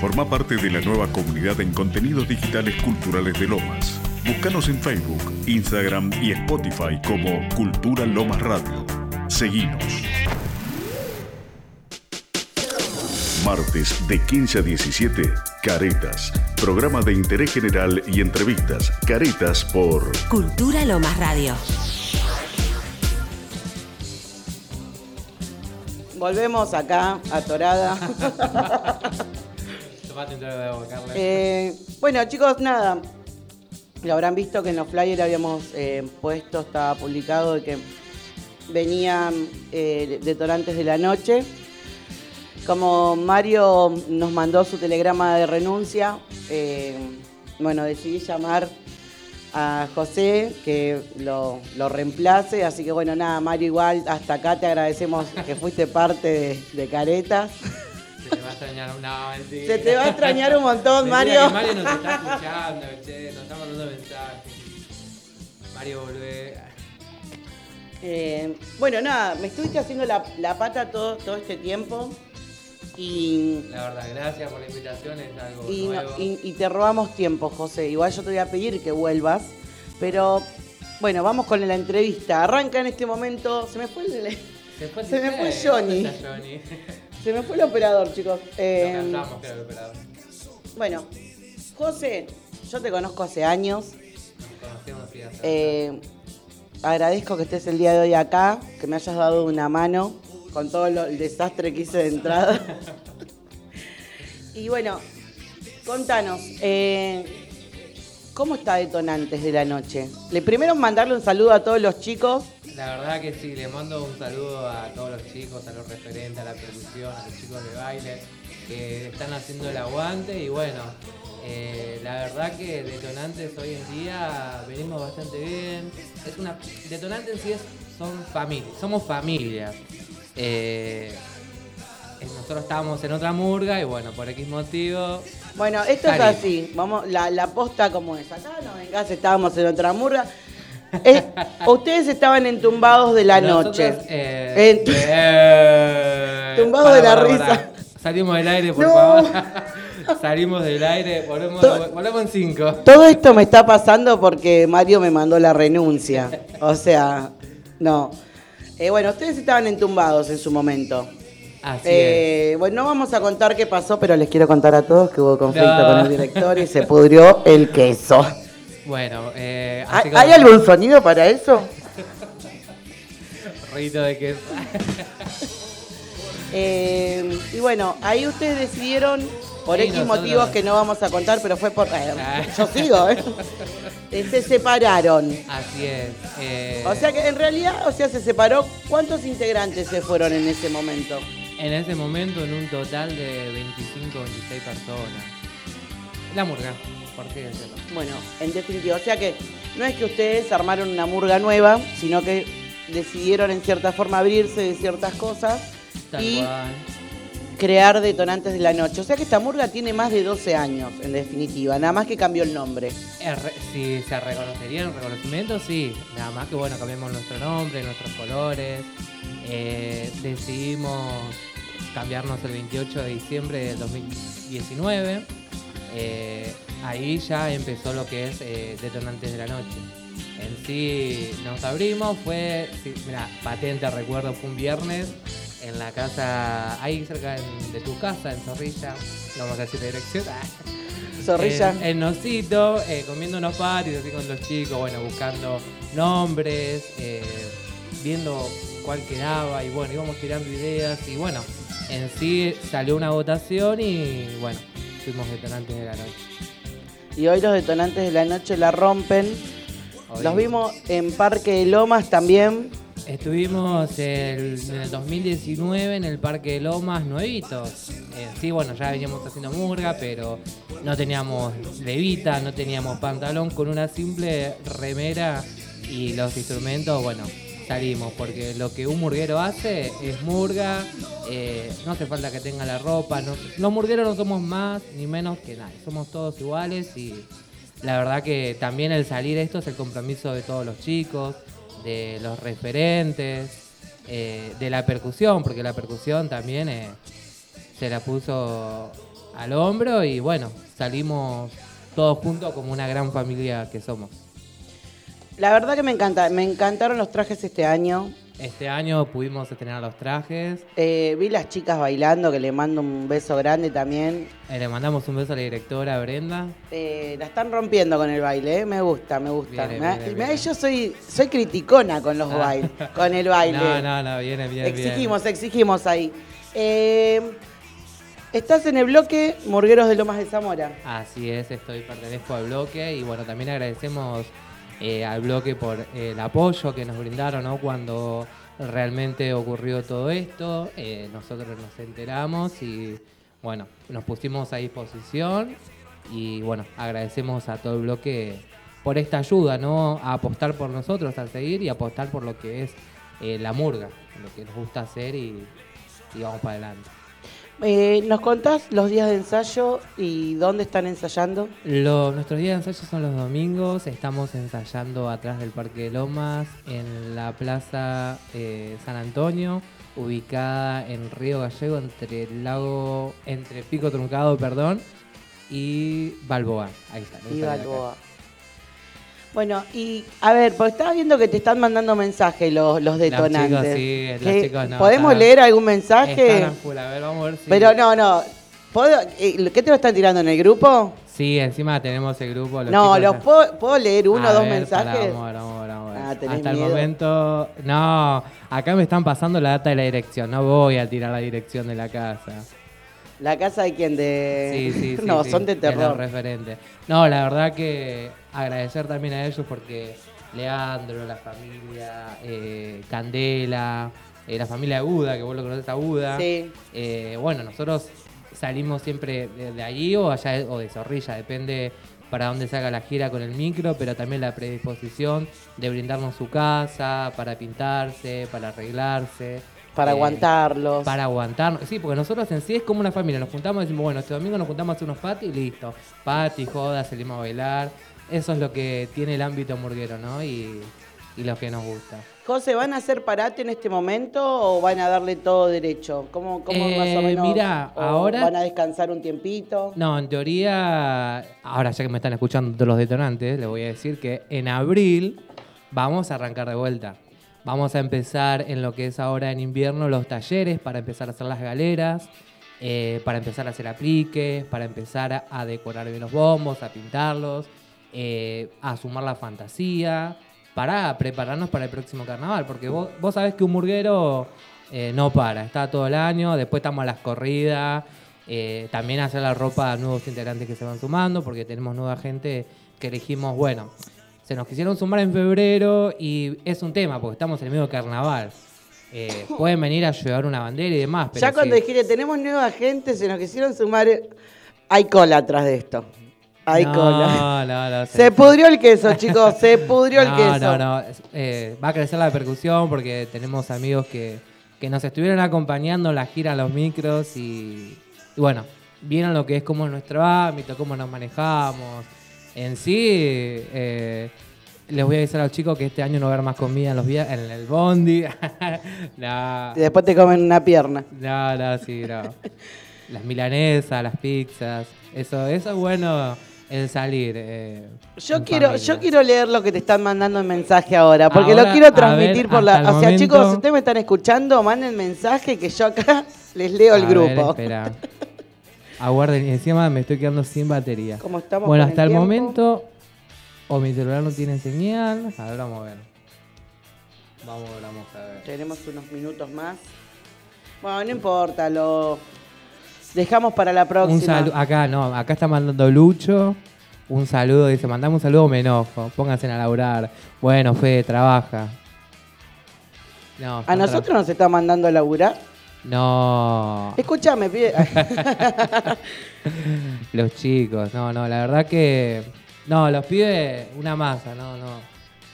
A: Forma parte de la nueva comunidad en contenidos digitales culturales de Lomas. Búscanos en Facebook, Instagram y Spotify como Cultura Lomas Radio. Seguinos. Martes de 15 a 17, Caretas. Programa de interés general y entrevistas. Caretas por
B: Cultura Lomas Radio.
C: Volvemos acá, atorada. Eh, bueno, chicos, nada. Lo habrán visto que en los flyers habíamos eh, puesto, estaba publicado de que venían eh, detonantes de la noche. Como Mario nos mandó su telegrama de renuncia, eh, bueno, decidí llamar a José que lo, lo reemplace. Así que bueno, nada, Mario, igual hasta acá te agradecemos que fuiste parte de, de Caretas.
D: Se te va a extrañar mentira.
C: Se te va a extrañar un montón, Mario.
D: Mario nos está escuchando, che, nos está mandando mensajes. Mario, volvé.
C: Eh, bueno, nada, me estuviste haciendo la, la pata todo, todo este tiempo y,
D: La verdad, gracias por la invitación, es algo
C: y, no-
D: nuevo.
C: y- y te robamos tiempo, José. Igual yo te voy a pedir que vuelvas, pero bueno, vamos con la entrevista. Arranca en este momento, se me fue el,
D: se fue,
C: se me fue Johnny. se me fue el operador, chicos. Eh,
D: cantamos, el operador.
C: bueno, José, yo te conozco hace años.
D: Nos conocemos
C: Eh, agradezco que estés el día de hoy acá, que me hayas dado una mano con todo lo- el desastre que hice de entrada. y bueno, contanos, eh, ¿cómo está Detonantes de la Noche? Le primero mandarle un saludo a todos los chicos.
D: La verdad que sí, le mando un saludo a todos los chicos, a los referentes, a la percusión, a los chicos de baile que están haciendo el aguante y bueno, eh, la verdad que detonantes hoy en día venimos bastante bien. Es una detonantes en sí es, son familia, somos familia. Eh, eh, nosotros estábamos en otra murga y bueno, por X motivo.
C: Bueno, esto es así, vamos, la, la posta como es. Acá no vengas, estábamos en otra murga. Eh, ustedes estaban entumbados de la
D: Nosotros,
C: noche.
D: eh,
C: En-
D: eh,
C: Tumbados de la risa.
D: Salimos del aire, por
C: No.
D: favor. Salimos del aire, volvemos,
C: To-
D: volvemos en cinco.
C: Todo esto me está pasando porque Mario me mandó la renuncia. O sea, no. Eh, bueno, ustedes estaban entumbados en su momento.
D: Así
C: Eh, bueno, no vamos a contar qué pasó, pero les quiero contar a todos que hubo conflicto
D: No.
C: con el director y se pudrió el queso.
D: es. Bueno, eh,
C: ¿Hay,
D: así
C: hay
D: como-
C: algún sonido para eso?
D: Rito de queso.
C: Eh, y bueno, ahí ustedes decidieron, por X motivos que no vamos a contar, pero fue por... eh,
D: Ah.
C: yo sigo, ¿eh? Eh, Se separaron.
D: Así es. eh,
C: O sea que en realidad, o sea, se separó. ¿Cuántos integrantes se fueron en ese momento?
D: En ese momento, en un total de 25 o 26 personas. La murga, por qué decirlo.
C: Bueno, en definitiva, o sea que no es que ustedes armaron una murga nueva, sino que decidieron en cierta forma abrirse de ciertas cosas
D: Tal
C: y
D: cual.
C: Crear detonantes de la noche. O sea que esta murga tiene más de 12 años, en definitiva, nada más que cambió el nombre.
D: Re- Si se reconocería en reconocimiento, sí. Nada más que bueno, cambiamos nuestro nombre, nuestros colores. Eh, decidimos cambiarnos el 28 de diciembre del 2019. Eh, ahí ya empezó lo que es eh, Detonantes de la Noche. En sí nos abrimos, fue, sí, mira, patente recuerdo, fue un viernes en la casa, ahí cerca de tu casa, en Zorrilla, no vamos a decir la dirección.
C: Zorrilla.
D: En, en Nosito, eh, comiendo unos patis así con los chicos, bueno, buscando nombres, eh, viendo cuál quedaba y bueno, íbamos tirando ideas y bueno, en sí salió una votación y bueno, fuimos detonantes de la noche.
C: Y hoy los detonantes de la noche la rompen.
D: Hoy-
C: Los vimos en Parque de Lomas también.
D: Estuvimos en el 2019 en el Parque de Lomas Nuevitos. Eh, sí, bueno, ya veníamos haciendo murga, pero no teníamos levita, no teníamos pantalón, con una simple remera y los instrumentos, bueno, salimos, porque lo que un murguero hace es murga, eh, no hace falta que tenga la ropa, los murgueros no somos más ni menos que nadie, somos todos iguales y la verdad que también el salir esto es el compromiso de todos los chicos, de los referentes, eh, de la percusión, porque la percusión también eh, se la puso al hombro y bueno, salimos todos juntos como una gran familia que somos.
C: La verdad que me encanta, me encantaron los trajes este año.
D: Este año pudimos estrenar los trajes,
C: Eh, vi las chicas bailando, que le mando un beso grande también.
D: eh, le mandamos un beso a la directora Brenda.
C: Eh, la están rompiendo con el baile, me gusta, me gusta.
D: Viene,
C: Me da-
D: viene,
C: y me da-
D: viene.
C: yo soy, soy criticona con los
D: Ah.
C: bailes, con el baile.
D: No, no, no, viene bien.
C: exigimos, exigimos ahí. Estás en el bloque Murgueros de Lomas de Zamora.
D: Así es, estoy pertenezco al bloque y bueno, también agradecemos eh, al bloque por el apoyo que nos brindaron cuando realmente ocurrió todo esto. Eh, nosotros nos enteramos y bueno, nos pusimos a disposición y bueno, agradecemos a todo el bloque por esta ayuda, ¿no? A apostar por nosotros, a seguir y apostar por lo que es eh, la murga, lo que nos gusta hacer y, y vamos para adelante.
C: Eh, ¿Nos contás los días de ensayo y dónde están ensayando?
D: Lo- nuestros días de ensayo son los domingos. Estamos ensayando atrás del Parque de Lomas, en la Plaza eh, San Antonio, ubicada en Río Gallego, entre el lago, entre Pico Truncado, perdón, y Balboa. Ahí está. no
C: Y. Balboa. Bueno, y a ver, porque estaba viendo que te están mandando mensajes los, los detonantes.
D: chicos, sí, los
C: Que-
D: chicos no,
C: ¿Podemos leer algún mensaje?
D: Están a full, a ver, vamos a ver si.
C: Pero no, no. ¿Puedo- eh, ¿Qué te lo están tirando en el grupo?
D: Sí, encima tenemos el grupo. los
C: no, ¿los puedo, puedo leer uno o dos
D: ver,
C: mensajes?
D: pará, vamos vamos vamos.
C: Ah,
D: Hasta
C: miedo.
D: el momento. No, acá me están pasando la data de la dirección. No voy a tirar la dirección de la casa.
C: ¿La casa de quién? De...
D: Sí, sí, sí.
C: no,
D: sí,
C: son de terror.
D: referentes. No, la verdad que agradecer también a ellos porque Leandro, la familia, eh, Candela, eh, la familia de Buda, que vos lo conoces a Buda.
C: Sí.
D: Eh, bueno, nosotros salimos siempre de, allí o allá o de Zorrilla, depende para dónde salga la gira con el micro, pero también la predisposición de brindarnos su casa, para pintarse, para arreglarse.
C: Para
D: eh,
C: aguantarlos.
D: Para aguantarnos. Sí, porque nosotros en sí es como una familia. Nos juntamos y decimos, bueno, este domingo nos juntamos a hacer unos patis y listo. Pati, joda, salimos a bailar. Eso es lo que tiene el ámbito murguero, ¿no? Y, y lo que nos gusta.
C: José, ¿van a hacer parate en este momento o van a darle todo derecho? ¿Cómo, cómo
D: Eh,
C: más o menos?
D: mira, ahora-
C: ¿Van a descansar un tiempito?
D: No, en teoría, ahora ya que me están escuchando todos los detonantes, les voy a decir que en abril vamos a arrancar de vuelta. Vamos a empezar en lo que es ahora en invierno los talleres para empezar a hacer las galeras, eh, para empezar a hacer apliques, para empezar a, decorar bien los bombos, a pintarlos, eh, a sumar la fantasía, para prepararnos para el próximo carnaval. Porque vos, vos sabés que un murguero eh, no para, está todo el año, después estamos a las corridas, también hacer la ropa a nuevos integrantes que se van sumando, porque tenemos nueva gente que elegimos, bueno, se nos quisieron sumar en febrero y es un tema, porque estamos en el medio de carnaval. Eh, pueden venir a llevar una bandera y demás, pero
C: ya cuando
D: si-
C: dijiste, tenemos nueva gente, se nos quisieron sumar. Hay cola atrás de esto. Hay
D: no,
C: cola.
D: No, no,
C: Se pudrió el queso, chicos, se pudrió el queso.
D: No, no, es- eh, va a crecer la percusión porque tenemos amigos que, que nos estuvieron acompañando en la gira, en los micros y, y bueno, vieron lo que es como nuestro ámbito, cómo nos manejamos. En sí, eh, les voy a avisar a los chicos que este año no va a haber más comida en, los via- en el bondi. no,
C: Y después te comen una pierna.
D: no, no, sí, no. Las milanesas, las pizzas, eso, eso es bueno el salir. eh,
C: Yo quiero,
D: familia.
C: yo quiero leer lo que te están mandando en mensaje ahora, porque
D: Ahora,
C: lo quiero transmitir
D: ver,
C: por la. O sea,
D: momento-
C: chicos, si ustedes me están escuchando, manden mensaje que yo acá les leo el
D: ver,
C: grupo.
D: Aguarden, encima me estoy quedando sin batería.
C: ¿Cómo estamos
D: Bueno, hasta el, momento, o mi celular no tiene señal. A ver, vamos a ver. Vamos vamos a ver.
C: Tenemos unos minutos más. Bueno, no importa, lo dejamos para la próxima.
D: Un saludo, acá no, acá está mandando Lucho. Un saludo, dice, mandame un saludo, me enojo. Pónganse a laburar. Bueno, Fede, trabaja. No,
C: ¿A nosotros nos está mandando a laburar?
D: No.
C: Escúchame, pide.
D: Los chicos, no, no, la verdad que. No, los pibes, una masa, no, no.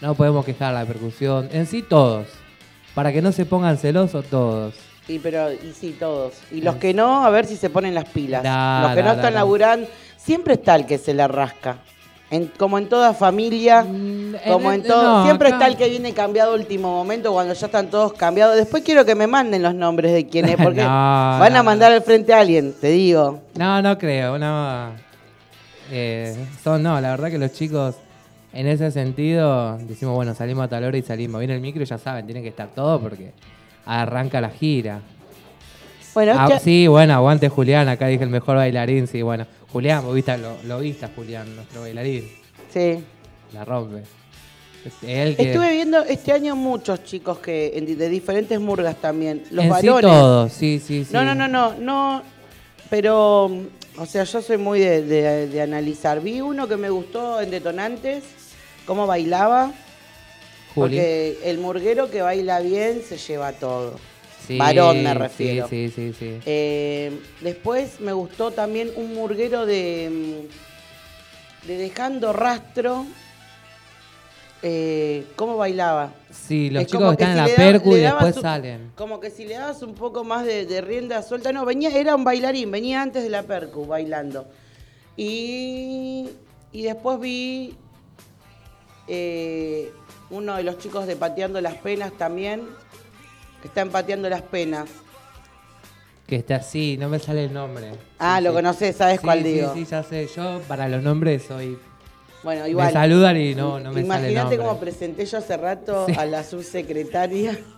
D: No podemos quejar la percusión. En sí, todos. para que no se pongan celosos todos.
C: Y pero, y sí, todos. Y los que no, a ver si se ponen las pilas.
D: Da,
C: los que
D: da,
C: no
D: da,
C: están laburando, siempre está el que se la rasca. En- como en toda familia, como en
D: en-
C: todo,
D: no,
C: siempre está el que viene cambiado último momento cuando ya están todos cambiados. Después quiero que me manden los nombres de quién es, porque
D: No,
C: van
D: no,
C: a mandar al frente a alguien, te digo.
D: No, no creo, no. Eh, son, no, la verdad que los chicos, en ese sentido, decimos, bueno, salimos a tal hora y salimos. Viene el micro y ya saben, tienen que estar todos porque arranca la gira.
C: Bueno,
D: Ah, Sí, bueno, aguante Julián, acá dije el mejor bailarín, sí, bueno. Julián, vos viste, lo, lo viste a Julián, nuestro bailarín,
C: sí.
D: la rompe. Es él que...
C: Estuve viendo este año muchos chicos que de diferentes murgas también. Los
D: en
C: varones.
D: sí todos, sí, sí, sí.
C: No, no, no, no, no. Pero, o sea, yo soy muy de, de- de analizar. Vi uno que me gustó en Detonantes, cómo bailaba.
D: Juli.
C: Porque el murguero que baila bien se lleva todo.
D: Sí,
C: varón me refiero.
D: Sí, sí, sí.
C: Eh, después me gustó también un murguero de, mm, de Dejando Rastro. Eh, ¿Cómo bailaba?
D: Sí, los
C: Es
D: chicos están en
C: si
D: la
C: da-
D: percu y después
C: un-
D: salen.
C: Como que si le dabas un poco más de, de rienda suelta. No, venía, era un bailarín, venía antes de la percu bailando. Y, y después vi eh, uno de los chicos de Pateando las Penas también, que está en Pateando las Penas.
D: Que está así, no me sale el nombre.
C: Ah,
D: Sí,
C: lo
D: sí.
C: conoces, sabes
D: Sí,
C: cuál
D: sí,
C: digo.
D: Sí, ya sé. Yo para los nombres soy.
C: Bueno, igual.
D: Me saludan y no, no me sale el
C: Imagínate cómo presenté yo hace rato
D: Sí.
C: a la subsecretaria.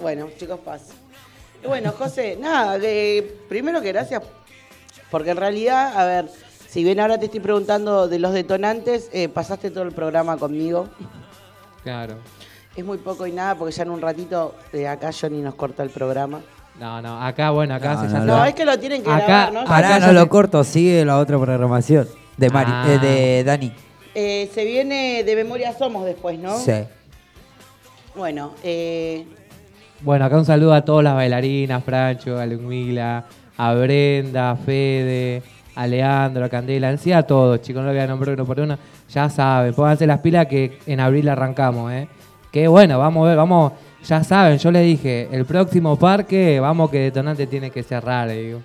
C: Bueno, chicos, paz. Y bueno, José, nada, primero que gracias, porque en realidad, a ver, si bien ahora te estoy preguntando de los detonantes, eh, pasaste todo el programa conmigo.
D: Claro.
C: Es muy poco y nada, porque ya en un ratito de acá Johnny nos corta el programa.
D: No, no, acá, bueno, acá
H: No,
D: se
H: no,
D: llama.
C: No, es que lo tienen que
D: Acá-
C: grabar, ¿no?
D: ya
H: no lo corto, sigue la otra programación de Mari,
D: Ah.
H: eh, de Dani.
C: Eh, se viene de Memoria Somos después, ¿no?
H: Sí.
C: Bueno, eh,
D: Bueno, acá un saludo a todas las bailarinas, Francho, a Ludmila, a Brenda, a Fede, a Leandro, a Candela, en sí a todos, chicos, no lo voy a nombrar uno por uno, ya saben, pónganse las pilas que en abril arrancamos, ¿eh? Que bueno, vamos a ver, vamos, ya saben, yo les dije, el próximo parque, vamos que Detonante tiene que cerrar, le digo.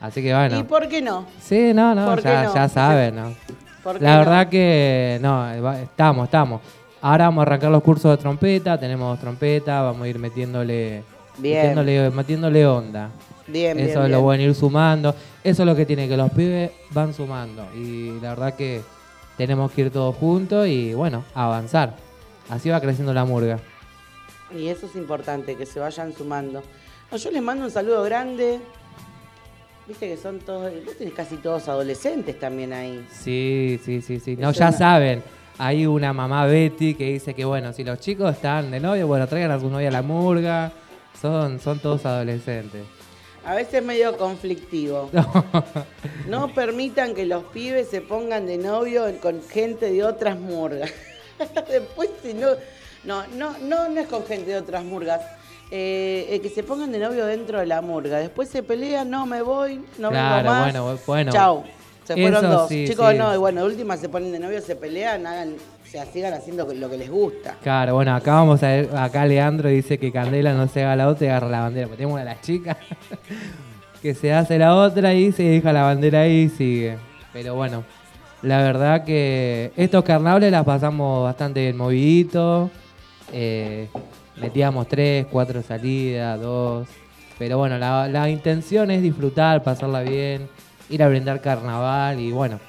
D: Así que bueno.
C: ¿y por qué no?
D: Sí, no, no,
C: ¿Por qué
D: ya,
C: no?
D: ya saben, ¿no?
C: ¿Por qué
D: La
C: no?
D: verdad que no, estamos, estamos. Ahora vamos a arrancar los cursos de trompeta, tenemos trompeta, vamos a ir metiéndole,
C: Bien.
D: metiéndole, metiéndole onda.
C: Bien, bien,
D: Eso lo
C: bien.
D: van a ir sumando. Eso es lo que tiene que los pibes van sumando. Y la verdad que tenemos que ir todos juntos y bueno, avanzar. Así va creciendo la murga.
C: Y eso es importante, que se vayan sumando. No, yo les mando un saludo grande. Viste que son todos, vos tenés casi todos adolescentes también ahí.
D: Sí, sí, sí, sí. No, ya
C: una-
D: saben. Hay una mamá Betty que dice que bueno, si los chicos están de novio, bueno, traigan a su novia a la murga. Son, son todos adolescentes.
C: A veces medio conflictivo. No permitan que los pibes se pongan de novio con gente de otras murgas. Después si no, no, no, no, no es con gente de otras murgas. Eh, eh, que se pongan de novio dentro de la murga. Después se pelean, no me voy, no
D: Claro,
C: vengo más.
D: bueno, bueno.
C: Chau. Se fueron
D: Eso
C: dos.
D: sí,
C: Chicos,
D: sí.
C: no, y bueno, de última se ponen de novio, se pelean, hagan, o sea, sigan haciendo lo que les gusta.
D: Claro, bueno, acá vamos a ver, acá Leandro dice que Candela no se haga la otra y agarra la bandera. Porque tenemos una de las chicas que se hace la otra y se deja la bandera ahí y sigue. Pero bueno, la verdad que estos carnavales las pasamos bastante moviditos. Eh, metíamos tres, cuatro salidas, dos. Pero bueno, la, la intención es disfrutar, pasarla bien, ir a brindar carnaval y bueno.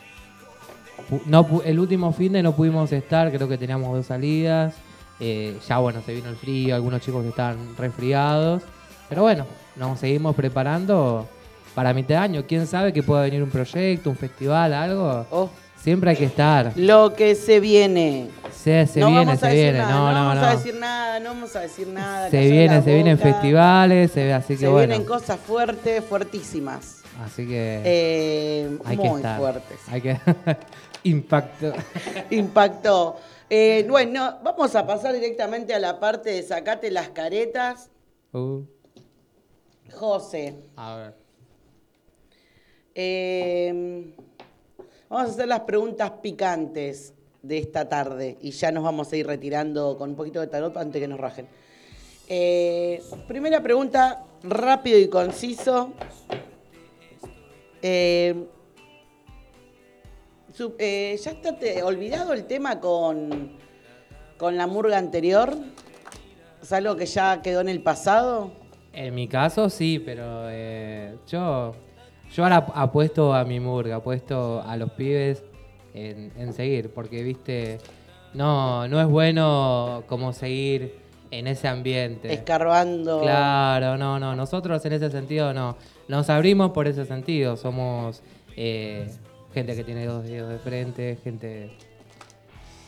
D: No, el último fin de no pudimos estar, creo que teníamos dos salidas. Eh, ya bueno, se vino el frío, algunos chicos estaban resfriados. Pero bueno, nos seguimos preparando para mitad de año. ¿Quién sabe que pueda venir un proyecto, un festival, algo?
C: Oh,
D: Siempre hay que estar.
C: lo que se viene.
D: Se, se
C: no
D: viene,
C: vamos a
D: se
C: decir
D: viene.
C: nada,
D: no, no,
C: vamos
D: no.
C: a decir nada, no vamos a decir nada.
D: Se viene, se vienen festivales, se así que
C: Se
D: bueno.
C: vienen cosas fuertes, fuertísimas.
D: Así que
C: Eh,
D: hay que
C: muy
D: estar.
C: fuertes.
D: Hay que impacto.
C: Impactó. Eh, bueno, vamos a pasar directamente a la parte de sacate las caretas.
D: Uh,
C: José,
D: a ver.
C: eh, vamos a hacer las preguntas picantes de esta tarde y ya nos vamos a ir retirando con un poquito de tarot antes que nos rajen. Eh, primera pregunta, rápido y conciso. Eh, eh, ¿Ya está olvidado el tema con, con la murga anterior? ¿Es algo que ya quedó en el pasado?
D: En mi caso sí, pero yo, yo ahora apuesto a mi murga, apuesto a los pibes en, en seguir, porque viste, no, no es bueno como seguir en ese ambiente.
C: Escarbando.
D: Claro, no, no, nosotros en ese sentido no, nos abrimos por ese sentido, somos eh, gente que tiene dos dedos de frente, gente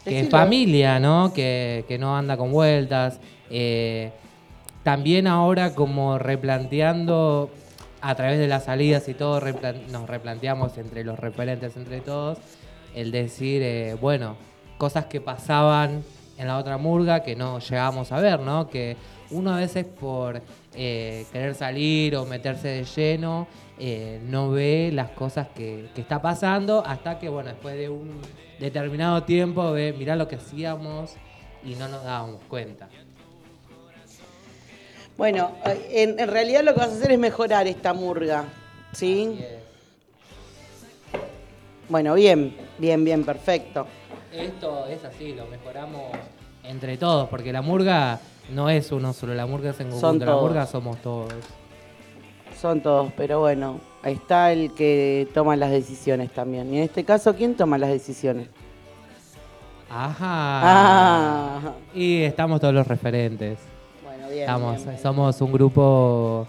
D: que es familia, ¿no? Que, que no anda con vueltas. Eh, también ahora como replanteando a través de las salidas y todo, nos replanteamos entre los referentes, entre todos, el decir, eh, bueno, cosas que pasaban en la otra murga que no llegamos a ver, ¿no? Que uno a veces por eh, querer salir o meterse de lleno, eh, no ve las cosas que, que está pasando hasta que, bueno, después de un determinado tiempo ve, mirá lo que hacíamos y no nos dábamos cuenta.
C: Bueno, en, en realidad lo que vas a hacer es mejorar esta murga. ¿Sí? Bueno, bien, bien, bien, perfecto.
D: Esto es así, lo mejoramos entre todos, porque la murga no es uno solo, la murga es en conjunto, la murga somos todos.
C: Son todos, pero bueno, ahí está el que toma las decisiones también. Y en este caso, ¿quién toma las decisiones?
D: Ajá.
C: Ah.
D: Y estamos todos los referentes.
C: Bueno, bien.
D: Estamos,
C: bien, bien.
D: somos un grupo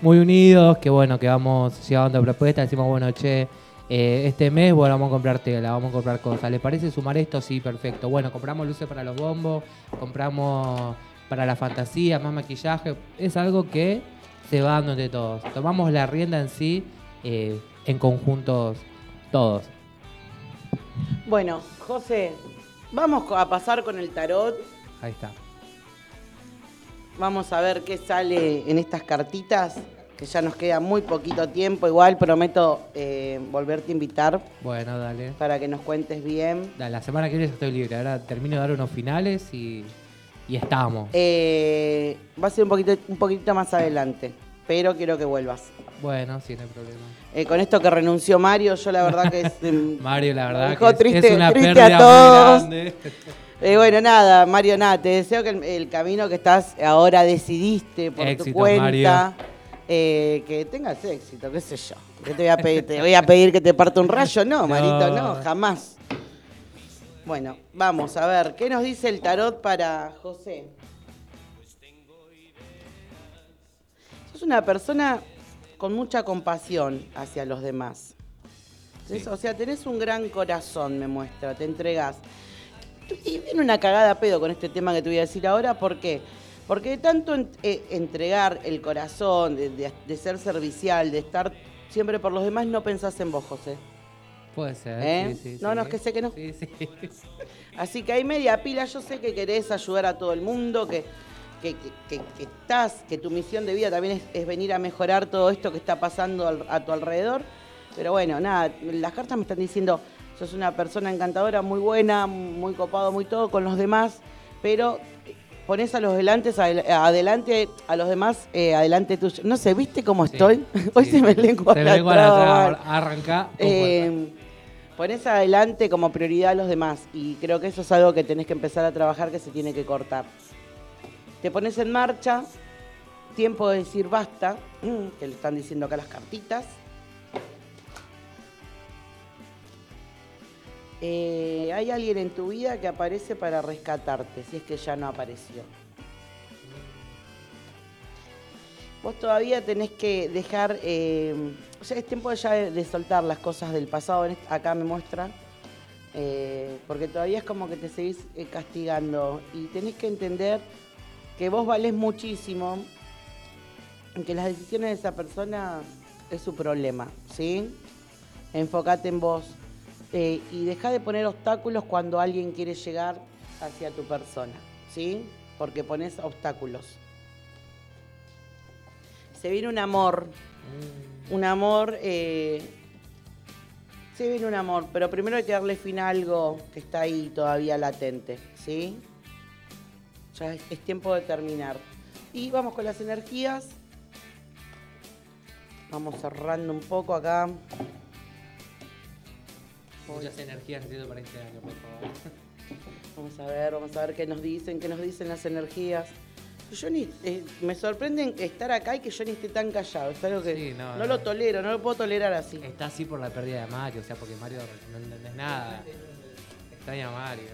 D: muy unidos, que bueno, que vamos llevando propuestas, decimos, bueno, che, eh, este mes, bueno, vamos a comprar tela, vamos a comprar cosas. ¿Le parece sumar esto? Sí, perfecto. Bueno, compramos luces para los bombos, compramos para la fantasía, más maquillaje. Es algo que se va dando entre todos. Tomamos la rienda en sí, eh, en conjuntos todos.
C: Bueno, José, vamos a pasar con el tarot.
D: Ahí está.
C: Vamos a ver qué sale en estas cartitas, que ya nos queda muy poquito tiempo. Igual prometo eh, volverte a invitar
D: Bueno, dale.
C: para que nos cuentes bien.
D: Dale, La semana que viene ya estoy libre. Ahora termino de dar unos finales y, y estamos.
C: Eh, va a ser un poquito, un poquito más adelante, pero quiero que vuelvas.
D: Bueno, sí, no hay problema.
C: Eh, con esto que renunció Mario, yo la verdad que es...
D: Mario, la verdad
C: dejó
D: que es,
C: triste-
D: es una
C: triste a
D: pérdida
C: todos.
D: muy grande.
C: Eh, bueno, nada, Mario, nada, te deseo que el, el camino que estás ahora decidiste por tu cuenta,
D: Mario.
C: eh, que tengas éxito, qué sé yo. ¿Qué te voy a pedir? ¿Te voy a pedir que te parta un rayo? No, Marito, no, jamás. Bueno, vamos a ver, ¿qué nos dice el tarot para José? Sos una persona con mucha compasión hacia los demás. O sea, tenés un gran corazón, me muestra, te entregas. Y viene una cagada a pedo con este tema que te voy a decir ahora, ¿por qué? Porque de tanto en- eh, entregar el corazón, de, de- de ser servicial, de estar siempre por los demás, no pensás en vos, José.
D: Puede ser.
C: ¿Eh?
D: sí, sí,
C: No,
D: sí.
C: no, es que sé que no.
D: Sí, sí.
C: Así que hay media pila, yo sé que querés ayudar a todo el mundo, que, que, que- estás, que tu misión de vida también es, es venir a mejorar todo esto que está pasando a tu alrededor. Pero bueno, nada, las cartas me están diciendo, sos una persona encantadora, muy buena, muy copado, muy todo con los demás, pero pones a los delantes, adel- adelante a los demás, eh, adelante tuyo. No sé, ¿viste cómo
D: Sí,
C: estoy? Hoy
D: sí,
C: se me lengua
D: Se
C: la traba. mal.
D: Arranca.
C: Eh, pones adelante como prioridad a los demás y creo que eso es algo que tenés que empezar a trabajar que se tiene que cortar. Te pones en marcha, tiempo de decir basta, mm, que le están diciendo acá las cartitas. Eh, hay alguien en tu vida que aparece para rescatarte, si es que ya no apareció. Vos todavía tenés que dejar, eh, o sea, es tiempo ya de, soltar las cosas del pasado, acá me muestra, eh, porque todavía es como que te seguís castigando y tenés que entender que vos valés muchísimo, que las decisiones de esa persona es su problema, ¿sí? Enfócate en vos eh, y deja de poner obstáculos cuando alguien quiere llegar hacia tu persona, ¿sí? Porque pones obstáculos. Se viene un amor, un amor, eh, se viene un amor, pero primero hay que darle fin a algo que está ahí todavía latente, ¿sí? Ya es tiempo de terminar. Y vamos con las energías. Vamos cerrando un poco acá.
D: Muchas energías necesito para este año, por favor.
C: Vamos a ver, vamos a ver qué nos dicen, qué nos dicen las energías. Yo ni, eh, me sorprende estar acá y que yo ni esté tan callado. Es algo que
D: Sí, no,
C: no,
D: no.
C: lo tolero, no lo puedo tolerar así.
D: Está así por la pérdida de Mario, o sea, porque Mario no entendés nada. Extraña a Mario.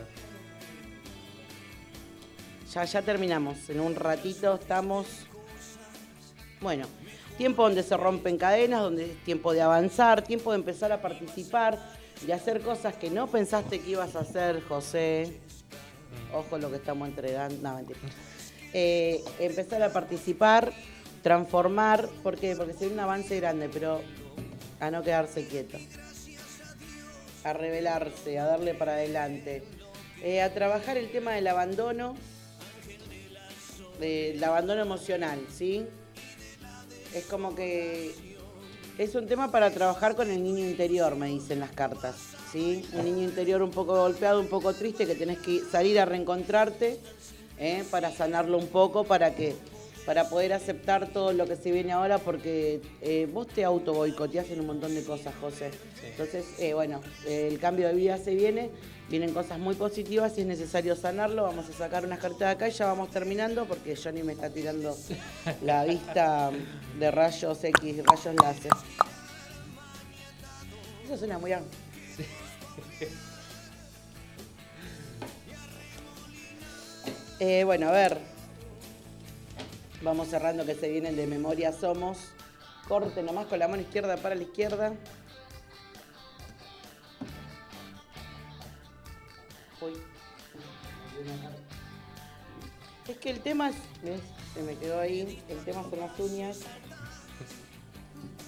C: Ya, ya terminamos. En un ratito estamos. Bueno, tiempo donde se rompen cadenas, donde es tiempo de avanzar, tiempo de empezar a participar, de hacer cosas que no pensaste que ibas a hacer, José. Ojo lo que estamos entregando. No, mentira. Eh, empezar a participar, transformar, ¿por qué? Porque sería un avance grande, pero a no quedarse quieto. A revelarse, a darle para adelante. Eh, a trabajar el tema del abandono, del abandono emocional, ¿sí? Es como que es un tema para trabajar con el niño interior, me dicen las cartas, ¿sí? Un niño interior un poco golpeado, un poco triste, que tenés que salir a reencontrarte ¿eh? para sanarlo un poco, para que para poder aceptar todo lo que se viene ahora, porque eh, vos te auto boicoteás en un montón de cosas, José. Entonces, eh, bueno, eh, el cambio de vida se viene, vienen cosas muy positivas y es necesario sanarlo. Vamos a sacar unas cartas de acá y ya vamos terminando, porque Johnny me está tirando la vista de rayos X, rayos láser. Eso suena muy bien. Eh, bueno, a ver. Vamos cerrando que se vienen de memoria somos. Corte nomás con la mano izquierda para la izquierda. Uy. Es que el tema es. Se me quedó ahí. El tema son las uñas.